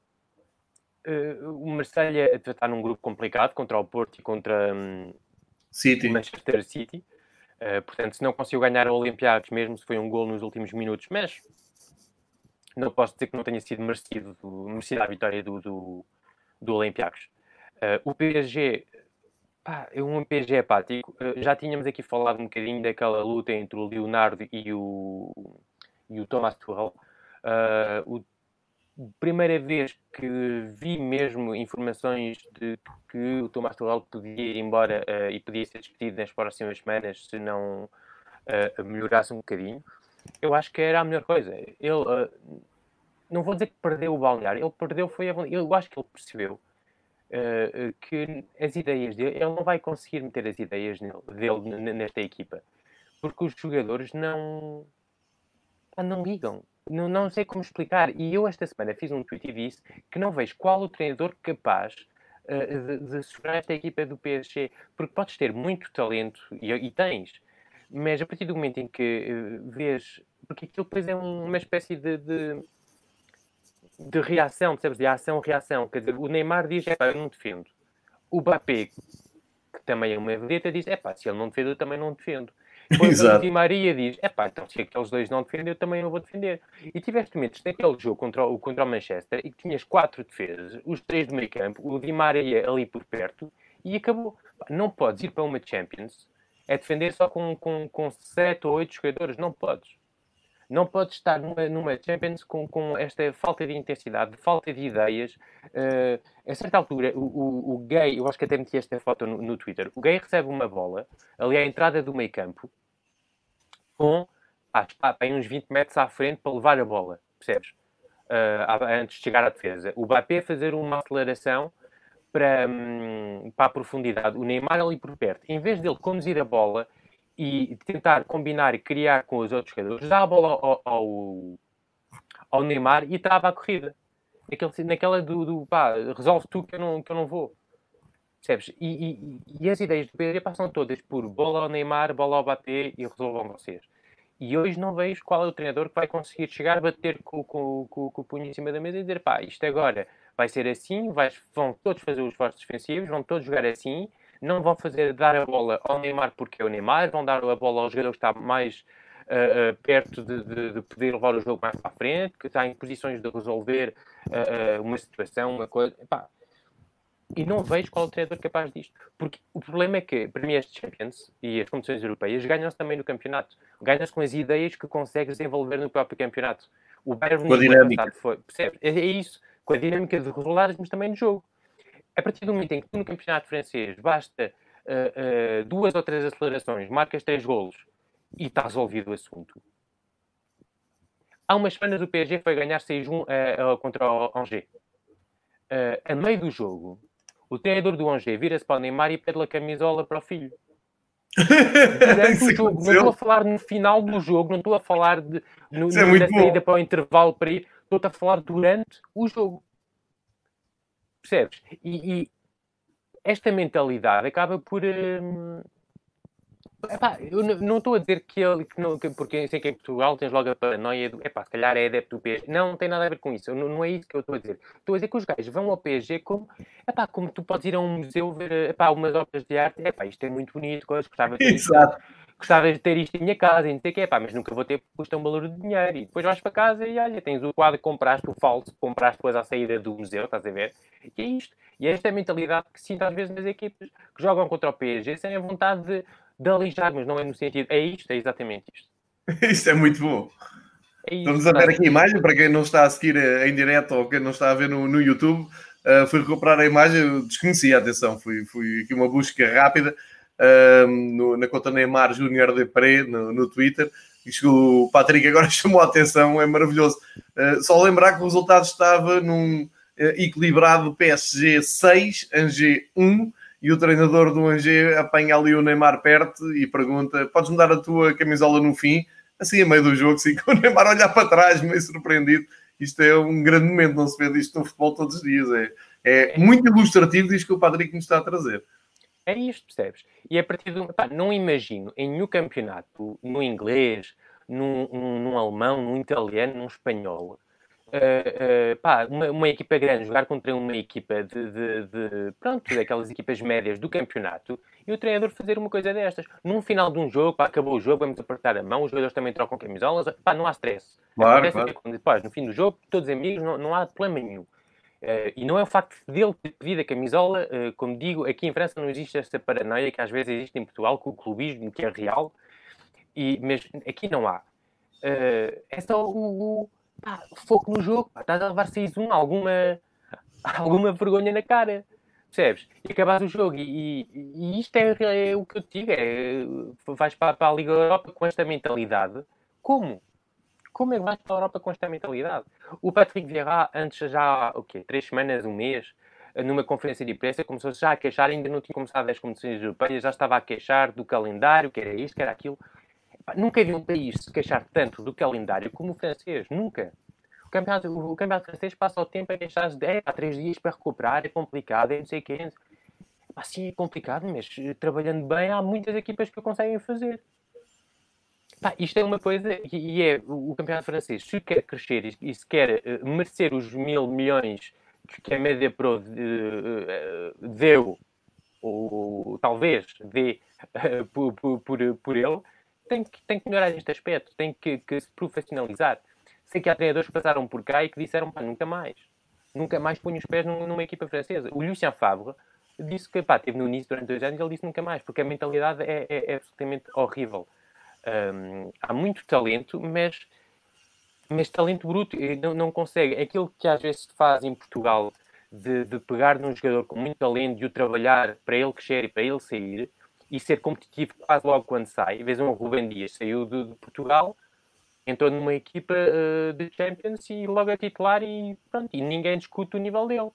uh, o Marselha está num grupo complicado contra o Porto e contra um, City. o Manchester City. Uh, portanto, se não conseguiu ganhar o Olympiacos, mesmo se foi um gol nos últimos minutos, mas não posso dizer que não tenha sido merecido, merecida a vitória do, do, do Olympiacos. Uh, o PSG, pá, é um PSG apático. Uh, já tínhamos aqui falado um bocadinho daquela luta entre o Leonardo e o, e o Thomas Tuchel. Uh, o primeira vez que vi mesmo informações de que o Tomás Tuchel podia ir embora uh, e podia ser despedido nas próximas semanas se não uh, melhorasse um bocadinho, eu acho que era a melhor coisa. Ele, uh, não vou dizer que perdeu o balneário, ele perdeu foi a Eu acho que ele percebeu que as ideias dele, ele não vai conseguir meter as ideias dele nesta equipa, porque os jogadores não, não ligam não, não sei como explicar. E eu esta semana fiz um tweet e disse que não vejo qual o treinador capaz uh, de, de segurar esta equipa do PSG, porque podes ter muito talento, e, e tens, mas a partir do momento em que uh, vês, porque aquilo depois é uma espécie de, de, de reação, percebes? De ação-reação. Quer dizer, o Neymar diz, é pá, eu não defendo. O Mbappé, que também é uma vedeta, diz, é pá, se ele não defende, eu também não defendo. Depois o Di Maria diz: é pá, então se aqueles dois não defendem, eu também não vou defender. E tiveste momentos naquele jogo contra o, contra o Manchester e que tinhas quatro defesas, os três do meio campo, o Di Maria ali por perto e acabou. Não podes ir para uma Champions, é defender só com, com, com sete ou oito jogadores, não podes. Não podes estar numa, numa Champions com, com esta falta de intensidade, falta de ideias. Uh, a certa altura, o, o, o, Gay, eu acho que até meti esta foto no, no Twitter, o Gay recebe uma bola ali à entrada do meio campo com ah, está bem uns 20 metros à frente para levar a bola, percebes? Uh, antes de chegar à defesa. O Mbappé fazer uma aceleração para, um, para a profundidade, o Neymar ali por perto, em vez dele conduzir a bola e tentar combinar e criar com os outros jogadores, dá a bola ao, ao, ao Neymar e trava a corrida. Naquele, naquela do, do pá, resolve tu que eu não, que eu não vou. Percebes? E, e, e, as ideias do PSG passam todas por bola ao Neymar, bola ao bater e resolvam vocês. E hoje não vejo qual é o treinador que vai conseguir chegar, bater com, com, com, com o punho em cima da mesa e dizer pá, isto agora vai ser assim, vai, vão todos fazer os esforços defensivos, vão todos jogar assim, não vão fazer dar a bola ao Neymar porque é o Neymar, vão dar a bola ao jogador que está mais uh, uh, perto de, de, de, poder levar o jogo mais para a frente, que está em posições de resolver uh, uma situação, uma coisa. Pá, e não vejo qual o treinador capaz disto. Porque o problema é que, para mim, as Champions e as competições europeias ganham-se também no campeonato. Ganham-se com as ideias que consegues desenvolver no próprio campeonato. O Bayern com a dinâmica. foi, percebe? É, é, isso, com a dinâmica de resultados, mas também no jogo. A partir do momento em que tu no campeonato francês basta uh, uh, duas ou três acelerações, marcas três golos e está resolvido o assunto. Há umas semanas o PSG foi ganhar 6-1 uh, contra o Angers. a meio do jogo, o treinador do Angers vira-se para o Neymar e pede a camisola para o filho. jogo. Não estou a falar no final do jogo, não estou a falar de, no, é na saída para o intervalo para ir, estou a falar durante o jogo. Percebes? E, e esta mentalidade acaba por. Hum, Epá, eu não estou a dizer que ele, que não, que, porque sei que em Portugal tens logo a paranoia do, epá, se calhar é adepto do PSG. Não, não tem nada a ver com isso, não, não é isso que eu estou a dizer. Estou a dizer que os gajos vão ao PSG como, epá, como tu podes ir a um museu ver epá, umas obras de arte, epá, isto é muito bonito, coisas, gostava de ter isto, gostava de ter isto em minha casa, e não sei o quê, epá, mas nunca vou ter porque custa um valor de dinheiro. E depois vais para casa e olha, tens o quadro que compraste, o falso, compraste depois à saída do museu, estás a ver? E é isto. E esta é a mentalidade que sinto às vezes nas equipas que jogam contra o PSG, sem a vontade de, de alijar, mas não é no sentido. É isto, é exatamente isto. Isto é muito bom. É Estamos a ver aqui a imagem, para quem não está a seguir em direto ou quem não está a ver no, no YouTube, uh, fui recuperar a imagem, eu desconhecia, atenção, fui, fui aqui uma busca rápida uh, no, na conta Neymar Júnior de Pre, no, no Twitter, e o Patrick agora chamou a atenção, é maravilhoso. Uh, só lembrar que o resultado estava num equilibrado PSG 6, Angers 1, e o treinador do Angers apanha ali o Neymar perto e pergunta: Podes mudar a tua camisola no fim? Assim, a meio do jogo, assim, com o Neymar olhar para trás, meio surpreendido. Isto é um grande momento, não se vê disto no futebol todos os dias. É, é muito ilustrativo disto que o Patrick nos está a trazer. É isto, percebes? E a partir do. Pá, não imagino em nenhum campeonato, no inglês, num, num, num alemão, num italiano, num espanhol, Uh, uh, pá, uma, uma, equipa grande jogar contra uma equipa de, de, de, pronto, daquelas equipas médias do campeonato e o treinador fazer uma coisa destas. Num final de um jogo, pá, acabou o jogo, vamos apertar a mão, os jogadores também trocam camisolas, pá, não há stress. Claro, claro. Que, depois, no fim do jogo, todos amigos, não, não há problema nenhum. Uh, e não é o facto dele ter pedido a camisola, como digo, aqui em França não existe esta paranoia que às vezes existe em Portugal, com o clubismo, que é real, e, mas aqui não há. é só o, o pá, foco no jogo, pá, estás a levar 6-1, alguma, alguma vergonha na cara. Percebes? E acabaste o jogo. E, e, e isto é, é, o que eu te digo: é, vais para, para a Liga Europa com esta mentalidade. Como? Como é que vais para a Europa com esta mentalidade? O Patrick Vieira, antes já, o quê? Três semanas, um mês, numa conferência de imprensa, começou já a queixar, ainda não tinha começado as competições europeias, já estava a queixar do calendário, que era isto, que era aquilo. Nunca vi um país se queixar tanto do calendário como o francês. Nunca. O campeonato, o campeonato francês passa o tempo a queixar-se de é, há três dias para recuperar, é complicado, é não sei o quê. Assim é complicado, mas eh, trabalhando bem há muitas equipas que o conseguem fazer. Pá, isto é uma coisa, e é o campeonato francês, se quer crescer e se quer uh, merecer os mil milhões que a Média Pro uh, deu, ou talvez dê por, por, por ele, tem que, tem que melhorar este aspecto, tem que, que, se profissionalizar. Sei que há treinadores que passaram por cá e que disseram, pá, nunca mais. Nunca mais ponho os pés numa equipa francesa. O Lucien Favre disse que, pá, teve no início durante dois anos ele disse nunca mais, porque a mentalidade é, é, é absolutamente horrível. Um, há muito talento, mas, mas talento bruto não, não consegue. Aquilo que às vezes se faz em Portugal de, de pegar num jogador com muito talento e o trabalhar para ele crescer e para ele sair, e ser competitivo quase logo quando sai. Vês um Rubem Dias saiu de, de Portugal, entrou numa equipa uh, de Champions e logo é titular e pronto, e ninguém discute o nível dele.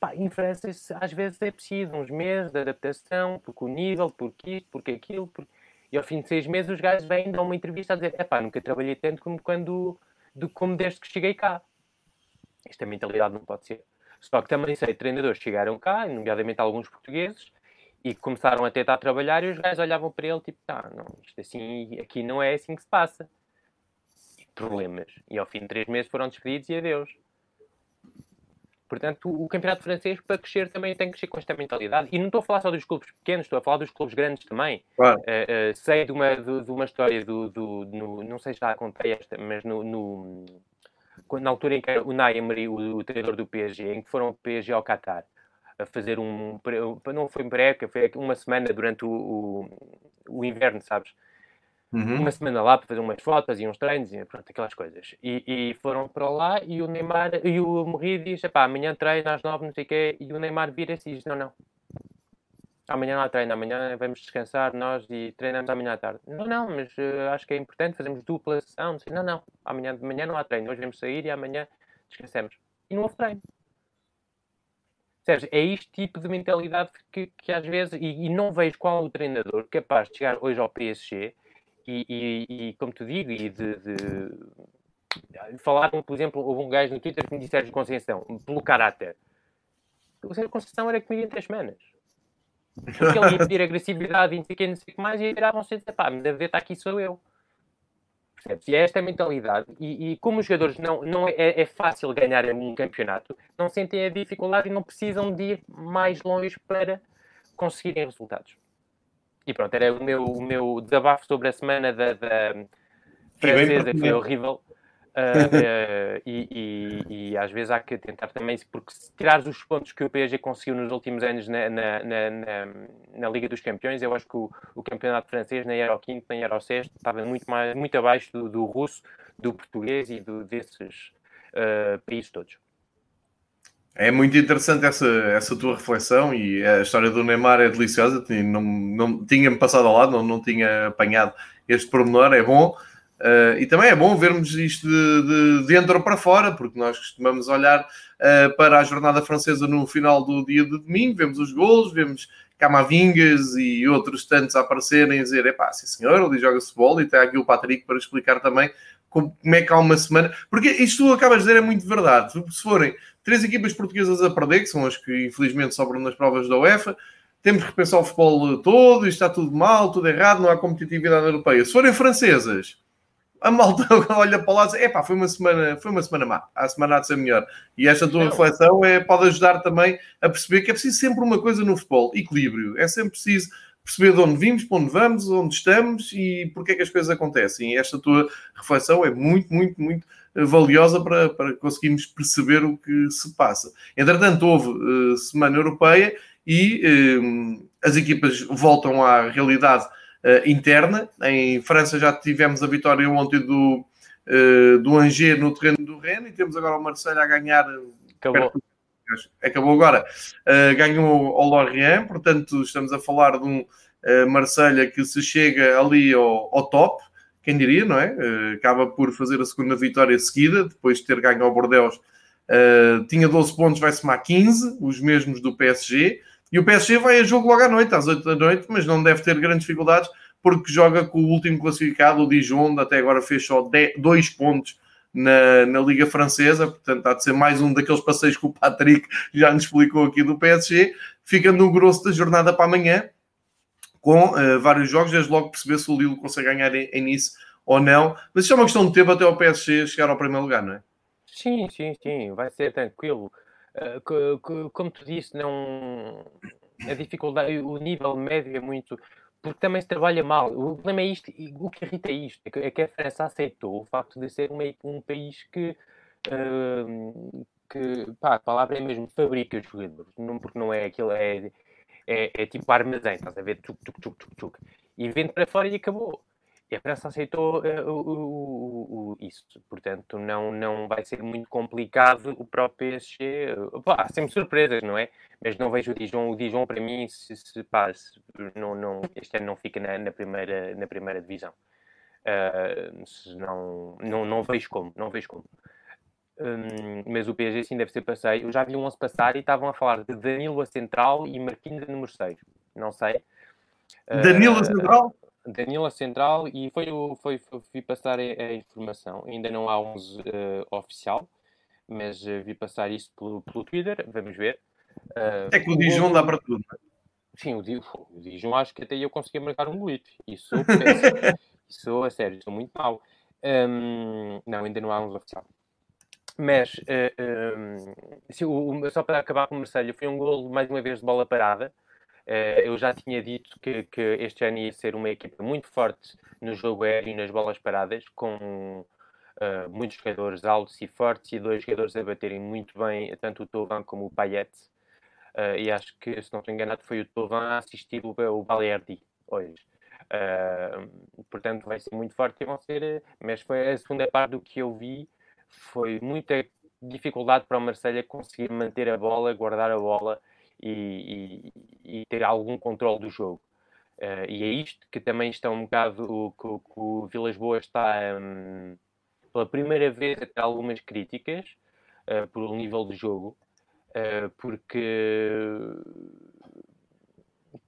Pá, em França às vezes é preciso uns meses de adaptação, porque o nível, porque isto, porque aquilo, porque... e ao fim de seis meses os gajos vêm dar uma entrevista a dizer é pá, nunca trabalhei tanto como quando de, como desde que cheguei cá. Esta mentalidade não pode ser. Só que também sei, treinadores chegaram cá, nomeadamente alguns portugueses, e começaram a tentar trabalhar e os gajos olhavam para ele tipo, tá, não, isto assim, aqui não é assim que se passa. Problemas. E ao fim de três meses foram despedidos e adeus. Portanto, o, campeonato francês, para crescer, também tem que crescer com esta mentalidade. E não estou a falar só dos clubes pequenos, estou a falar dos clubes grandes também. Claro. Uh, uh, sei de uma, de, de, uma história do, do no, não sei se já contei esta, mas no, no, na altura em que o Emery, o, o treinador do PSG, em que foram o PSG ao Qatar, a fazer um. Não foi pré foi uma semana durante o, o, o inverno, sabes? Uhum. Uma semana lá para fazer umas fotos e uns treinos e pronto, aquelas coisas. E, e foram para lá e o Neymar e o Morri diz: pá, amanhã treino às nove, não sei o quê. E o Neymar vira-se e diz: não, não. Amanhã não há treino, amanhã vamos descansar nós e treinamos amanhã à tarde. Não, não, mas uh, acho que é importante, fazemos dupla sessão. Não, não, amanhã de manhã não há treino, hoje vamos sair e amanhã descansamos. E não houve treino. Sérgio, é este tipo de mentalidade que, que às vezes, e, e, não vejo qual o treinador capaz de chegar hoje ao PSG e, e, e como tu digo, e de, de, falaram, por exemplo, houve um gajo no Twitter que me disse Sérgio Conceição, pelo caráter. O Sérgio Conceição era comigo em três semanas. Porque ele ia pedir agressividade e não sei o que, não sei que mais, e viravam-se e dizer, pá, me deve estar aqui sou eu. Percebes? E é esta mentalidade. E, e, como os jogadores não, não é, é, fácil ganhar um campeonato, não sentem a dificuldade e não precisam de ir mais longe para conseguirem resultados. E pronto, era o meu, o meu desabafo sobre a semana da, da francesa, que foi horrível. Uh, e, e, e, às vezes há que tentar também, porque se tirares os pontos que o PSG conseguiu nos últimos anos na, na, na, na, Liga dos Campeões, eu acho que o, o campeonato francês nem era o quinto, nem era o sexto, estava muito, mais, muito abaixo do, do russo, do português e do, desses uh, países todos. É muito interessante essa, essa tua reflexão e a história do Neymar é deliciosa. Não, não tinha-me passado ao lado, não, não tinha apanhado este pormenor, é bom. Uh, e também é bom vermos isto de, de, dentro para fora, porque nós costumamos olhar uh, para a jornada francesa no final do dia de domingo, vemos os golos, vemos Camavingas e outros tantos aparecerem e dizer: é pá, sim senhor, ali joga-se bola e tem aqui o Patrick para explicar também como, como, é que há uma semana. Porque isto tu acabas de dizer é muito verdade. Se forem três equipas portuguesas a perder, que são as que infelizmente sobram nas provas da UEFA, temos que repensar o futebol todo, isto está tudo mal, tudo errado, não há competitividade europeia. Se forem francesas a malta olha para lá e diz: epá, foi uma semana, foi uma semana má, a semana há de ser melhor. E esta tua reflexão é, pode ajudar também a perceber que é preciso sempre uma coisa no futebol: equilíbrio. É sempre preciso perceber de onde vimos, para onde vamos, onde estamos e porque é que as coisas acontecem. E esta tua reflexão é muito, muito, muito valiosa para, para conseguirmos perceber o que se passa. Entretanto, houve uh, Semana Europeia e uh, as equipas voltam à realidade uh, interna. Em França já tivemos a vitória ontem do, uh, do Angers no terreno do Rennes e temos agora o Marseille a ganhar. Acabou. Perto, acabou agora. Uh, ganhou ao Lorient, portanto, estamos a falar de um Marselha que se chega ali ao, ao top, quem diria, não é? Acaba por fazer a segunda vitória seguida, depois de ter ganho ao Bordeaux. Uh, tinha 12 pontos, vai somar 15, os mesmos do PSG. E o PSG vai a jogo logo à noite, às 8 da noite, mas não deve ter grandes dificuldades, porque joga com o último classificado, o Dijon, até agora fez só 2 pontos na, na Liga Francesa, portanto há de ser mais um daqueles passeios que o Patrick já nos explicou aqui do PSG, fica no grosso da jornada para amanhã, com uh, vários jogos, desde logo perceber se o Lille consegue ganhar em, em ou não, mas isto é uma questão de tempo até o PSG chegar ao primeiro lugar, não é? Sim, sim, sim, vai ser tranquilo. Eh, como tu disse, não a dificuldade, o nível médio é muito. Porque também se trabalha mal. O problema é isto, o que irrita é isto, é que a França aceitou o facto de ser um, um país que, uh, que pá, a palavra é mesmo fabrica os jogadores, não, porque não é aquilo, é, é, é tipo armazém, estás a ver, tuc, tuc, tuc, tuc, tuc, e vende para fora e acabou. E a França aceitou uh, o, o, o, isso, portanto não, não vai ser muito complicado o próprio PSG. Uh, pá, há sempre surpresas, não é? Mas não vejo o Dijon. O Dijon, para mim, se, se, pá, se, não, não, este ano não fica na, na primeira, na primeira divisão. Uh, não, não, não vejo como, não vejo como. Um, mas o PSG sim deve ser passeio. Eu já vi um 11 passar e estavam a falar de Danilo a central e Marquinhos a número 6. Não sei. Danilo a central? Danilo Central e foi o foi, foi, vi passar a, a, informação. Ainda não há 11 uh, oficial, mas uh, vi passar isso pelo, pelo Twitter. Vamos ver. Uh, é que o Dijon dá para tudo. É? Sim, o, o Dijon acho que até eu conseguia marcar um bolito. Isso Isso, a sério, sou muito mau. Um, não, ainda não há 11 oficial. Mas, uh, um, o, só para acabar com o Marcelo, foi um gol mais uma vez de bola parada. Uh, eu já tinha dito que, que, este ano ia ser uma equipa muito forte no jogo aéreo e nas bolas paradas, com uh, muitos jogadores altos e fortes e dois jogadores a baterem muito bem, tanto o Tovan como o Payet. Uh, e acho que, se não estou enganado, foi o Tovan a assistir o, o Balerdi hoje. portanto, vai ser muito forte e vão ser. Mas foi a segunda parte do que eu vi, foi muita dificuldade para o Marselha conseguir manter a bola, guardar a bola e, e, e ter algum controle do jogo. Uh, e é isto que também está um bocado o que o Vilas Boas está um, pela primeira vez a ter algumas críticas uh, um nível de jogo, uh, porque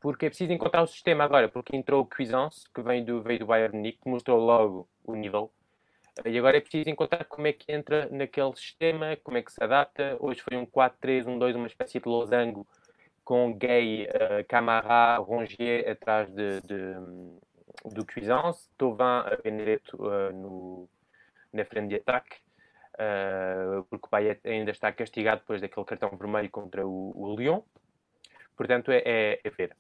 porque é preciso encontrar o sistema agora, porque entrou o Cuisance, que vem do, veio do Bayern Munique, que mostrou logo o nível, e agora é preciso encontrar como é que entra naquele sistema, como é que se adapta. Hoje foi um 4-3-1-2, uma espécie de losango com Gay, uh, Camara, Rongier atrás de, de, do Cuisance, Tovin a Benedetto uh, no, na frente de ataque, uh, porque o Payet ainda está castigado depois daquele cartão vermelho contra o, o Lyon. Portanto, é, é, é, ver.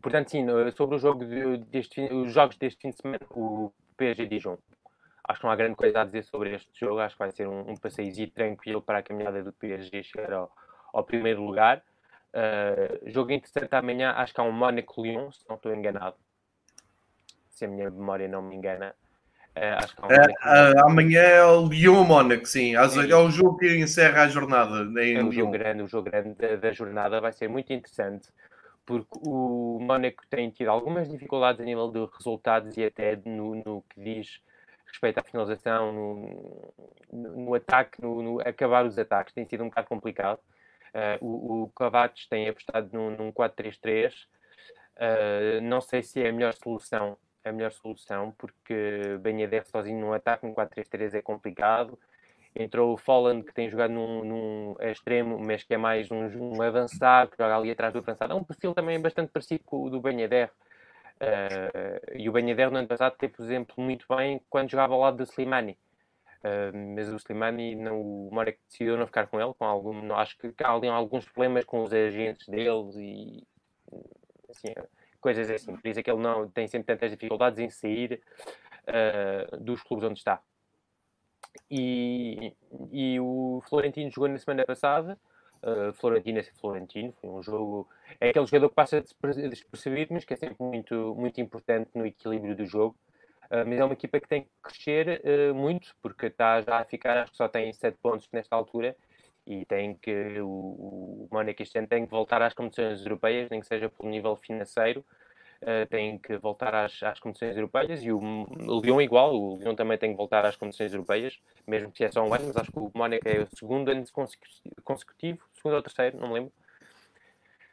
Portanto, sim, sobre o jogo deste, os jogos deste fim de semana, o PSG Dijon. acho que não há grande coisa a dizer sobre este jogo. Acho que vai ser um, um passeio tranquilo para a caminhada do PSG chegar ao, ao primeiro lugar. Uh, jogo interessante amanhã, acho que há um Mónaco-Lyon, se não estou enganado. Se a minha memória não me engana. Uh, acho que há um é, uh, amanhã é o Lyon-Mónaco, sim. é o jogo que encerra a jornada. É o jogo grande, o jogo grande da, da jornada vai ser muito interessante porque o Mónaco tem tido algumas dificuldades a nível de resultados e até no, no que diz respeito à finalização, no, no, no ataque, no, no, acabar os ataques, tem sido um bocado complicado. Uh, o, o Kovacs tem apostado num, num 4-3-3. Uh, ah, não sei se é a melhor solução, a melhor solução, porque Benhader sozinho num ataque, num 4-3-3 é complicado. Entrou o Folland, que tem jogado num, num extremo, mas que é mais um, um avançado, que joga ali atrás do avançado. É um perfil também bastante parecido com o do Benhader. Uh, e o Benhader no ano passado teve, por exemplo, muito bem quando jogava ao lado do Slimani. Uh, mas o Slimani, não, o Marek decidiu não ficar com ele, com algum, não, acho que há alguns problemas com os agentes deles e assim, coisas assim. Por isso é que ele não tem sempre tantas dificuldades em sair uh, dos clubes onde está. E, e o Florentino jogou na semana passada. Uh, Florentino é Florentino, foi um jogo. É aquele jogador que passa despercebido, mas que é sempre muito, muito importante no equilíbrio do jogo. Uh, mas é uma equipa que tem que crescer uh, muito, porque está já a ficar, acho que só tem 7 pontos nesta altura, e tem que, o, o Mónaco este ano tem que voltar às competições europeias, nem que seja pelo nível financeiro, uh, tem que voltar às, às competições europeias, e o, o Lyon igual, o Lyon também tem que voltar às competições europeias, mesmo que é só um ano, mas acho que o Mónaco é o segundo ano consecutivo, segundo ou terceiro, não me lembro,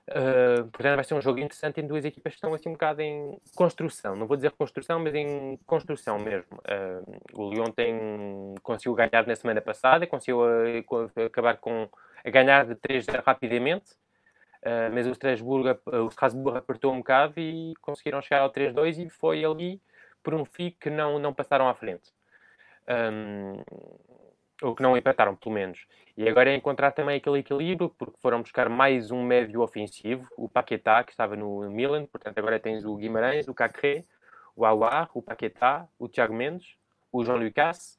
Uh, portanto, vai ser um jogo interessante em duas equipas que estão assim um bocado em construção. Não vou dizer construção, mas em construção mesmo. Uh, o Lyon tem, conseguiu ganhar na semana passada, conseguiu uh, acabar com a ganhar de 3-0 rapidamente, mas o Strasbourg, o Strasbourg apertou um bocado e conseguiram chegar ao 3-2 e foi ali por um FI que não, não passaram à frente. Um, ou que não empataram, pelo menos. E agora é encontrar também aquele equilíbrio, porque foram buscar mais um médio ofensivo, o Paquetá, que estava no Milan, portanto agora tens o Guimarães, o Cacré, o Aouar, o Paquetá, o Tiago Mendes, o João Lucas.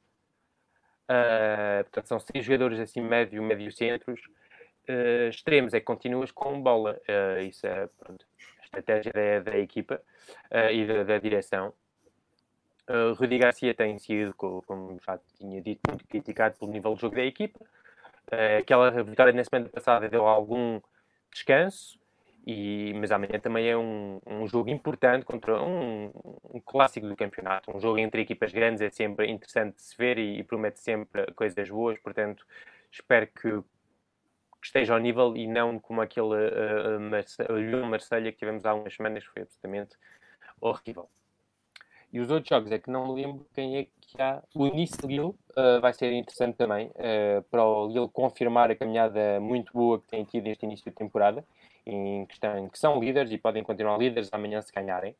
Uh, portanto, são seis jogadores assim, médio, médio centros. Uh, extremos é que continuas com bola. Uh, isso é pronto, a estratégia da, da equipa e da, da direção. Uh, Garcia tem sido, como já tinha dito, muito criticado pelo nível de jogo da equipa. Uh, aquela vitória na semana passada deu algum descanso, e, mas amanhã também é um, um jogo importante contra um, um, clássico do campeonato. Um jogo entre equipas grandes é sempre interessante de se ver e, e promete sempre coisas boas. Portanto, espero que, que, esteja ao nível e não como aquele uh, uh, Marselha que tivemos há umas semanas, que foi absolutamente horrível. E os outros jogos é que não lembro quem é que há. O Nice Lille uh, vai ser interessante também uh, para o Lille confirmar a caminhada muito boa que tem tido neste início de temporada, em que, estão, que são líderes e podem continuar líderes amanhã se ganharem.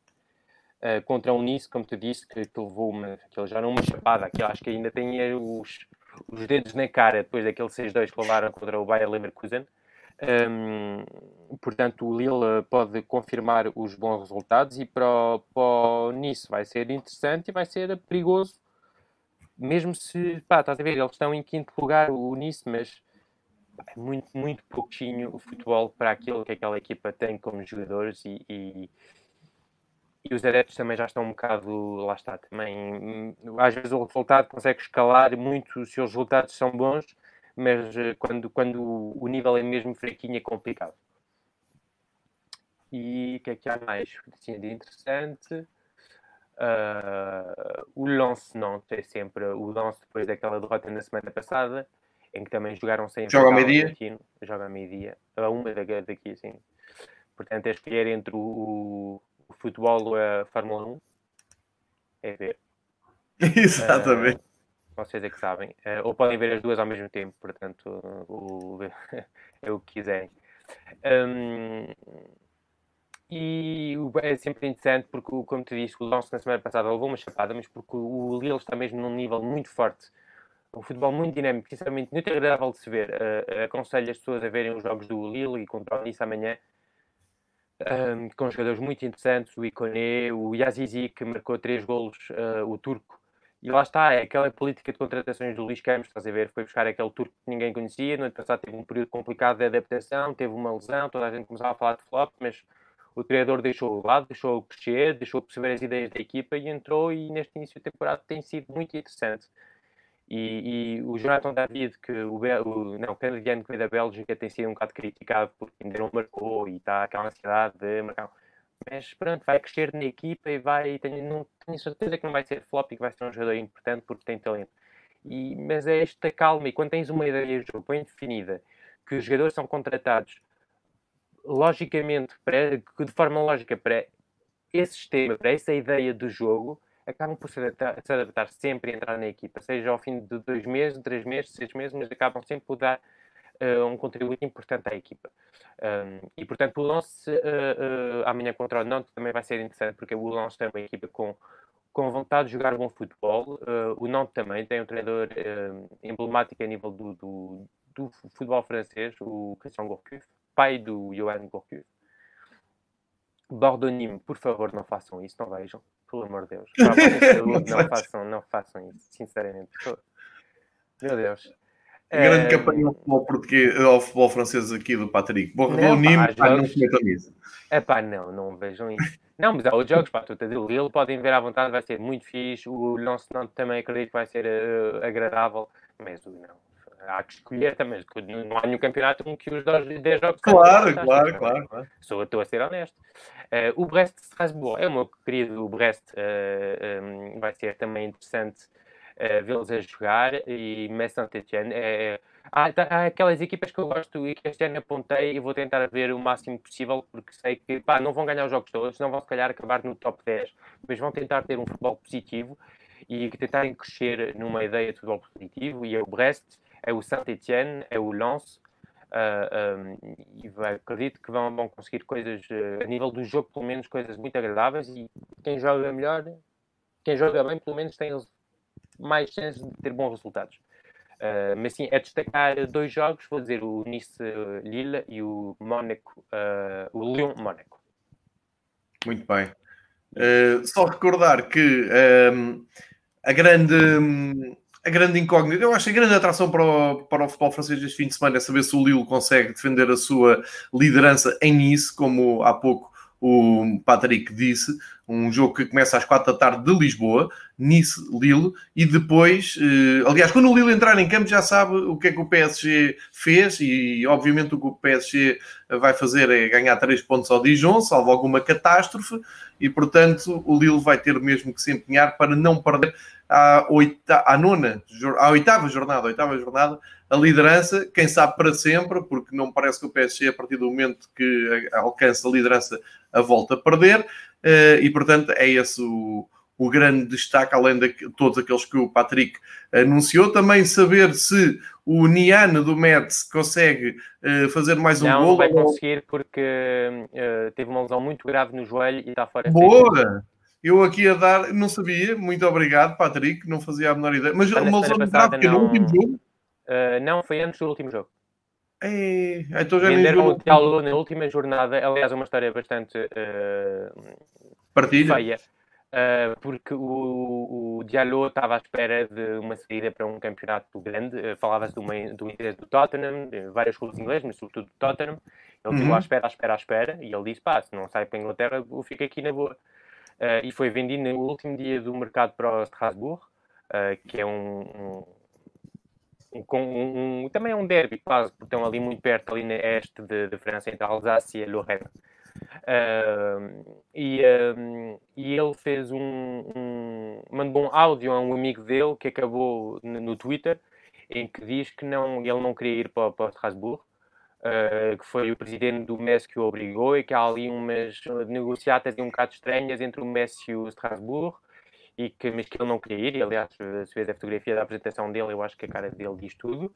Uh, contra o Nice, como tu disse, que, que levou uma, que já não uma chapada, que acho que ainda tem os, os dedos na cara depois daquele 6-2 que levaram contra o Bayer Leverkusen. Um, portanto, o Lille pode confirmar os bons resultados e para o, para Nice vai ser interessante e vai ser perigoso, mesmo se, pá, estás a ver, eles estão em quinto lugar, o Nice, mas é muito, muito pouquinho o futebol para aquilo que aquela equipa tem como jogadores e, e, e os adeptos também já estão um bocado, lá está, também, às vezes o resultado consegue escalar muito se os resultados são bons, mas eh, quando, quando o nível é mesmo fraquinho é complicado. E o que é que há mais assim, de interessante? Uh, o Lance não é sempre o Lance depois daquela derrota na semana passada, em que também jogaram sem Joga ao meio-dia? Joga ao meio-dia, a uma daqui assim. Portanto, é escolher entre o, o futebol ou a Fórmula 1. É ver. Exatamente. Uh, vocês é que sabem. Uh, ou podem ver as duas ao mesmo tempo, portanto, o, é o que quiserem. Um, e é sempre interessante porque, como te disse, o Lance na semana passada levou uma chapada, mas porque o Lille está mesmo num nível muito forte. Um futebol muito dinâmico, sinceramente muito agradável de se ver. Uh, aconselho as pessoas a verem os jogos do Lille e contra o Nice amanhã. Um, com jogadores muito interessantes, o Iconé, o Yazizi, que marcou três golos, uh, o turco, E lá está, é aquela política de contratações do Luís Campos, estás a ver? Foi buscar aquele turco que ninguém conhecia, no ano passado teve um período complicado de adaptação, teve uma lesão, toda a gente começava a falar de flop, mas o treinador deixou o lado, deixou crescer, deixou perceber as ideias da equipa e entrou e neste início de temporada tem sido muito interessante. E, e o Jonathan David, que o, o, não, o canadiano que veio da Bélgica tem sido um bocado criticado porque ainda não marcou e está aquela ansiedade de marcar mas pronto, vai crescer na equipa e vai. Tenho, não, tenho certeza que não vai ser flop e que vai ser um jogador importante porque tem talento. E, mas é esta calma, e quando tens uma ideia de jogo bem definida, que os jogadores são contratados logicamente, para, de forma lógica, para esse sistema, para essa ideia do jogo, acabam por se adaptar, se adaptar sempre a entrar na equipa, seja ao fim de dois meses, três meses, seis meses, mas acabam sempre por dar uh, um contributo importante à equipa. Um, e portanto, o lance uh, uh, amanhã contra o Nantes também vai ser interessante, porque o Lance tem uma equipa com, com vontade de jogar bom futebol. o Nantes também tem um treinador emblemático a nível do, do, do, futebol francês, o Christian Gourcuff, pai do Johan Gourcuff. Bordonime, por favor, não façam isso, não vejam, pelo amor de Deus. não façam, não façam isso, sinceramente. Meu Deus. Grande é... campanha ao futebol, português, ao futebol francês aqui do Patrick. Borra do Nîmes, pá, não se isso. É pá, não, não vejam isso. Não, mas há outros jogos, pá, tu estás o Lille, podem ver à vontade, vai ser muito fixe. O Lance também acredito que vai ser uh, agradável, mas não. Há que escolher também, não há nenhum campeonato em que os 10 jogos Claro, claro, claro, claro. Sou, estou a ser honesto. Uh, o Brest de Strasbourg é o meu querido Brest, uh, um, vai ser também interessante uh, vê-los a jogar e Messi Saint-Etienne é, há, tá, há, aquelas equipas que eu gosto e que este ano apontei e vou tentar ver o máximo possível porque sei que pá, não vão ganhar os jogos todos, não vão se calhar acabar no top 10, mas vão tentar ter um futebol positivo e tentarem crescer numa ideia de futebol positivo e é o Brest, é o Saint-Etienne, é o Lens Uh, um, e acredito que vão, vão conseguir coisas uh, a nível do jogo, pelo menos coisas muito agradáveis. E quem joga melhor, quem joga bem, pelo menos tem mais chances de ter bons resultados. Uh, mas sim, é destacar dois jogos, vou dizer o Nice-Lille e o Mónaco, uh, o Lyon-Mónaco. Muito bem. Uh, só recordar que um, a grande a grande incógnita, eu acho a grande atração para o, para o futebol francês este fim de semana é saber se o Lille consegue defender a sua liderança em Nice, como há pouco o Patrick disse, um jogo que começa às quatro da tarde de Lisboa, Nice-Lille, e depois, eh, aliás, quando o Lille entrar em campo já sabe o que é que o PSG fez, e obviamente o que o PSG vai fazer é ganhar três pontos ao Dijon, salvo alguma catástrofe, e portanto o Lille vai ter mesmo que se empenhar para não perder à, oita, à nona, à oitava jornada, oitava jornada, a liderança, quem sabe para sempre, porque não parece que o PSG, a partir do momento que alcança a liderança, a volta a perder, eh, e portanto é esse o, o grande destaque, além de todos aqueles que o Patrick anunciou. Também saber se o Nian do Metz consegue uh, fazer mais um não, gol. Não, vai conseguir porque uh, teve uma lesão muito grave no joelho e está fora. Boa! Eu aqui a dar, não sabia, muito obrigado, Patrick, não fazia a menor ideia. Mas uma lesão grave que não... no último jogo? Uh, não, foi antes do último jogo. Ei, então já Venderam o Diallo na última jornada. Aliás, é uma história bastante uh, Partilha. feia. Uh, porque o, o Diallo estava à espera de uma saída para um campeonato grande. Uh, Falava-se do interesse do Tottenham, de vários clubes ingleses, mas sobretudo do Tottenham. Ele ficou uhum. à espera, à espera, à espera, e ele disse: pá, se não sai para a Inglaterra, eu fico aqui na boa. Uh, e foi vendido no último dia do mercado para o Strasbourg, que é um, um com um, um, também é um derby quase, porque estão ali muito perto, ali na este de, de França, entre Alsácia e Lorraine. Uh, e, e ele fez um, um, mandou um áudio a um amigo dele que acabou no Twitter em que diz que não, ele não queria ir para, para Strasbourg, uh, que foi o presidente do Messi que o obrigou e que há ali umas negociatas um bocado estranhas entre o Messi e o Strasbourg e que, mas que ele não queria ir, e aliás, se vês a fotografia da apresentação dele, eu acho que a cara dele diz tudo,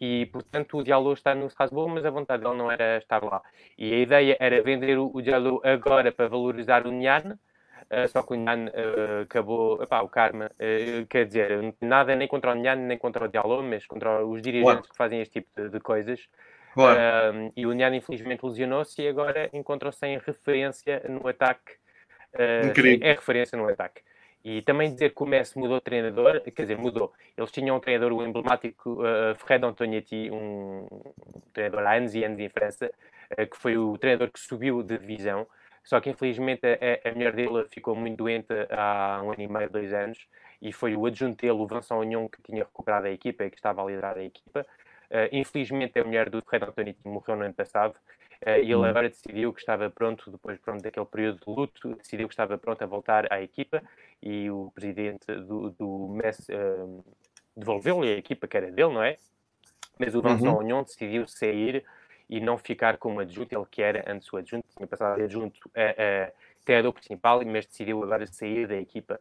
e portanto o Diallo está no Strasbourg, mas a vontade dele não era estar lá. E a ideia era vender o, o Diallo agora para valorizar o Nian, uh, só que o Nian uh, acabou, epá, o karma, uh, quer dizer, nada nem contra o Nian, nem contra o Diallo, mas contra os dirigentes que fazem este tipo de, de coisas. E o Nian infelizmente lesionou-se e agora encontrou-se em referência no ataque. É referência no ataque. E também dizer que o Messi mudou de treinador, quer dizer, mudou. Eles tinham um treinador, o emblemático uh, Fred Antonietti, um, treinador há anos e anos em França, uh, que foi o treinador que subiu de divisão. Só que infelizmente a, a mulher dele ficou muito doente há um ano e meio, dois anos, e foi o adjunto dele, o Vincent Union, que tinha recuperado a equipa e que estava a liderar a equipa. Uh, infelizmente a mulher do Fred Antonietti morreu no ano passado e ele uhum. agora decidiu que estava pronto, depois pronto, daquele período de luto, decidiu que estava pronto a voltar à equipa e o presidente do, do MES uh, devolveu-lhe a equipa que era dele, não é? Mas o Vincent uhum. Union decidiu sair e não ficar como adjunto, ele que era antes o adjunto, tinha passado de adjunto a, a treinador principal, mas decidiu agora sair da equipa.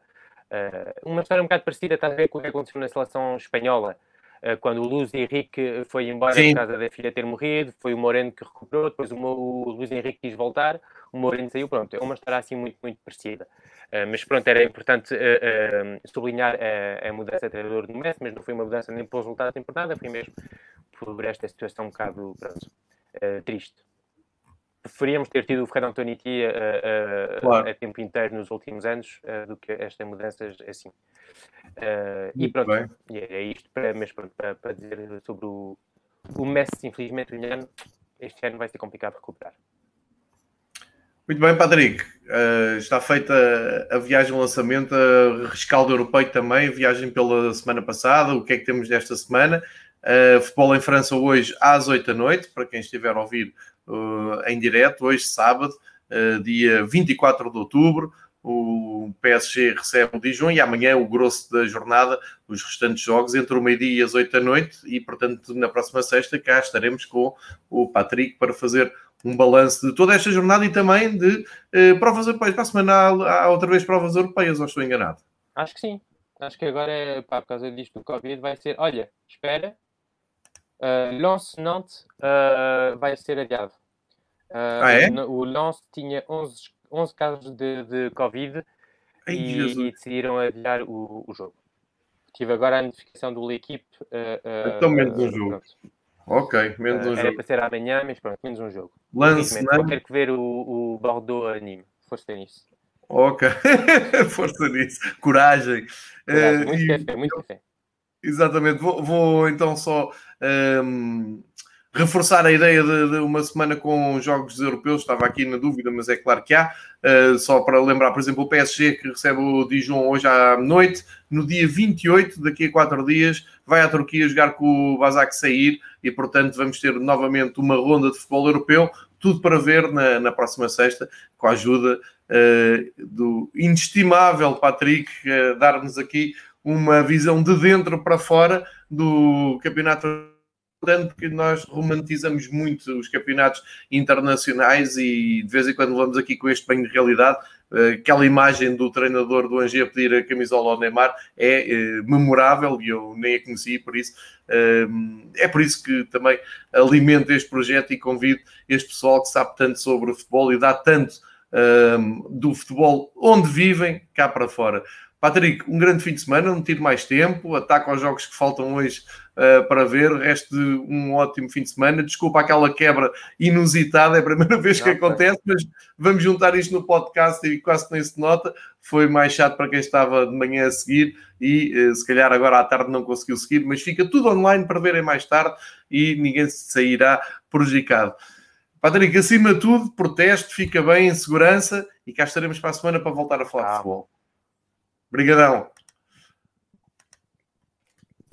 Uh, uma história um bocado parecida, está a ver com o que aconteceu na seleção espanhola, eh, quando o Luiz Henrique foi embora Sim. por causa da filha ter morrido, foi o Moreno que recuperou, depois o, o Luiz Henrique quis voltar, o Moreno saiu, pronto, é uma história assim muito, muito parecida. Uh, mas pronto, era importante uh, uh, sublinhar a, a, mudança de treinador do Messi, mas não foi uma mudança nem pelos resultados importantes, foi mesmo por esta situação um bocado pronto, triste. Preferíamos ter tido o Fernando Antoniti claro. a, tempo inteiro nos últimos anos do que estas mudanças assim. Uh, e pronto, e é, é isto para, mas pronto, para, para dizer sobre o, o Messi, infelizmente, ano, este ano vai ser complicado recuperar. Muito bem, Patrick. Uh, está feita a viagem, lançamento, a rescaldo europeu também, a viagem pela semana passada. O que é que temos desta semana? Uh, futebol em França hoje às 8 da noite, para quem estiver a ouvir uh, em direto, hoje sábado, dia 24 de outubro o PSG recebe o Dijon e amanhã o grosso da jornada, os restantes jogos, entre o meio-dia e as oito da noite, e portanto na próxima sexta cá estaremos com o Patrick para fazer um balanço de toda esta jornada e também de eh, provas europeias. Para a semana há, há outra vez provas europeias, ou estou enganado? Acho que sim. Acho que agora, pá, por causa disto do Covid, vai ser, olha, espera, uh, Lance-Nantes uh, vai ser adiado. Uh, ah, é? O Lance tinha 11 11 casos de, de Covid Ai, e, e, decidiram adiar o, o, jogo. Tive agora a notificação do L'Equipe. Uh, então, menos um jogo. Pronto. Ok, menos um era jogo. Era para ser amanhã, mas pronto, menos um jogo. Lance, Vou ter que ver o, o Bordeaux anime. Força nisso. Ok, força nisso. Coragem. Coragem. Muito uh, café, muito café. Exatamente. Vou, vou então só. Um, reforçar a ideia de, de, uma semana com jogos europeus, estava aqui na dúvida, mas é claro que há. Uh, só para lembrar, por exemplo, o PSG que recebe o Dijon hoje à noite, no dia 28, daqui a quatro dias, vai à Turquia jogar com o Basak Sair e, portanto, vamos ter novamente uma ronda de futebol europeu. Tudo para ver na, na próxima sexta, com a ajuda uh, do inestimável Patrick, uh, dar-nos aqui uma visão de dentro para fora do campeonato importante porque nós romantizamos muito os campeonatos internacionais e de vez em quando vamos aqui com este banho de realidade. Eh, aquela imagem do treinador do Angers a pedir a camisola ao Neymar é eh, memorável e eu nem a conheci, por isso eh, é por isso que também alimento este projeto e convido este pessoal que sabe tanto sobre o futebol e dá tanto do futebol onde vivem cá para fora. Patrick, um grande fim de semana, não tiro mais tempo, ataco aos jogos que faltam hoje uh, para ver, resto de um ótimo fim de semana. Desculpa aquela quebra inusitada, é a primeira vez não, que acontece, mas vamos juntar isto no podcast e quase nem se nota. Foi mais chato para quem estava de manhã a seguir e uh, se calhar agora à tarde não conseguiu seguir, mas fica tudo online para verem mais tarde e ninguém sairá prejudicado. Patrick, acima de tudo, protesto, fica bem, em segurança e cá estaremos para a semana para voltar a falar ah. de futebol. Obrigadão.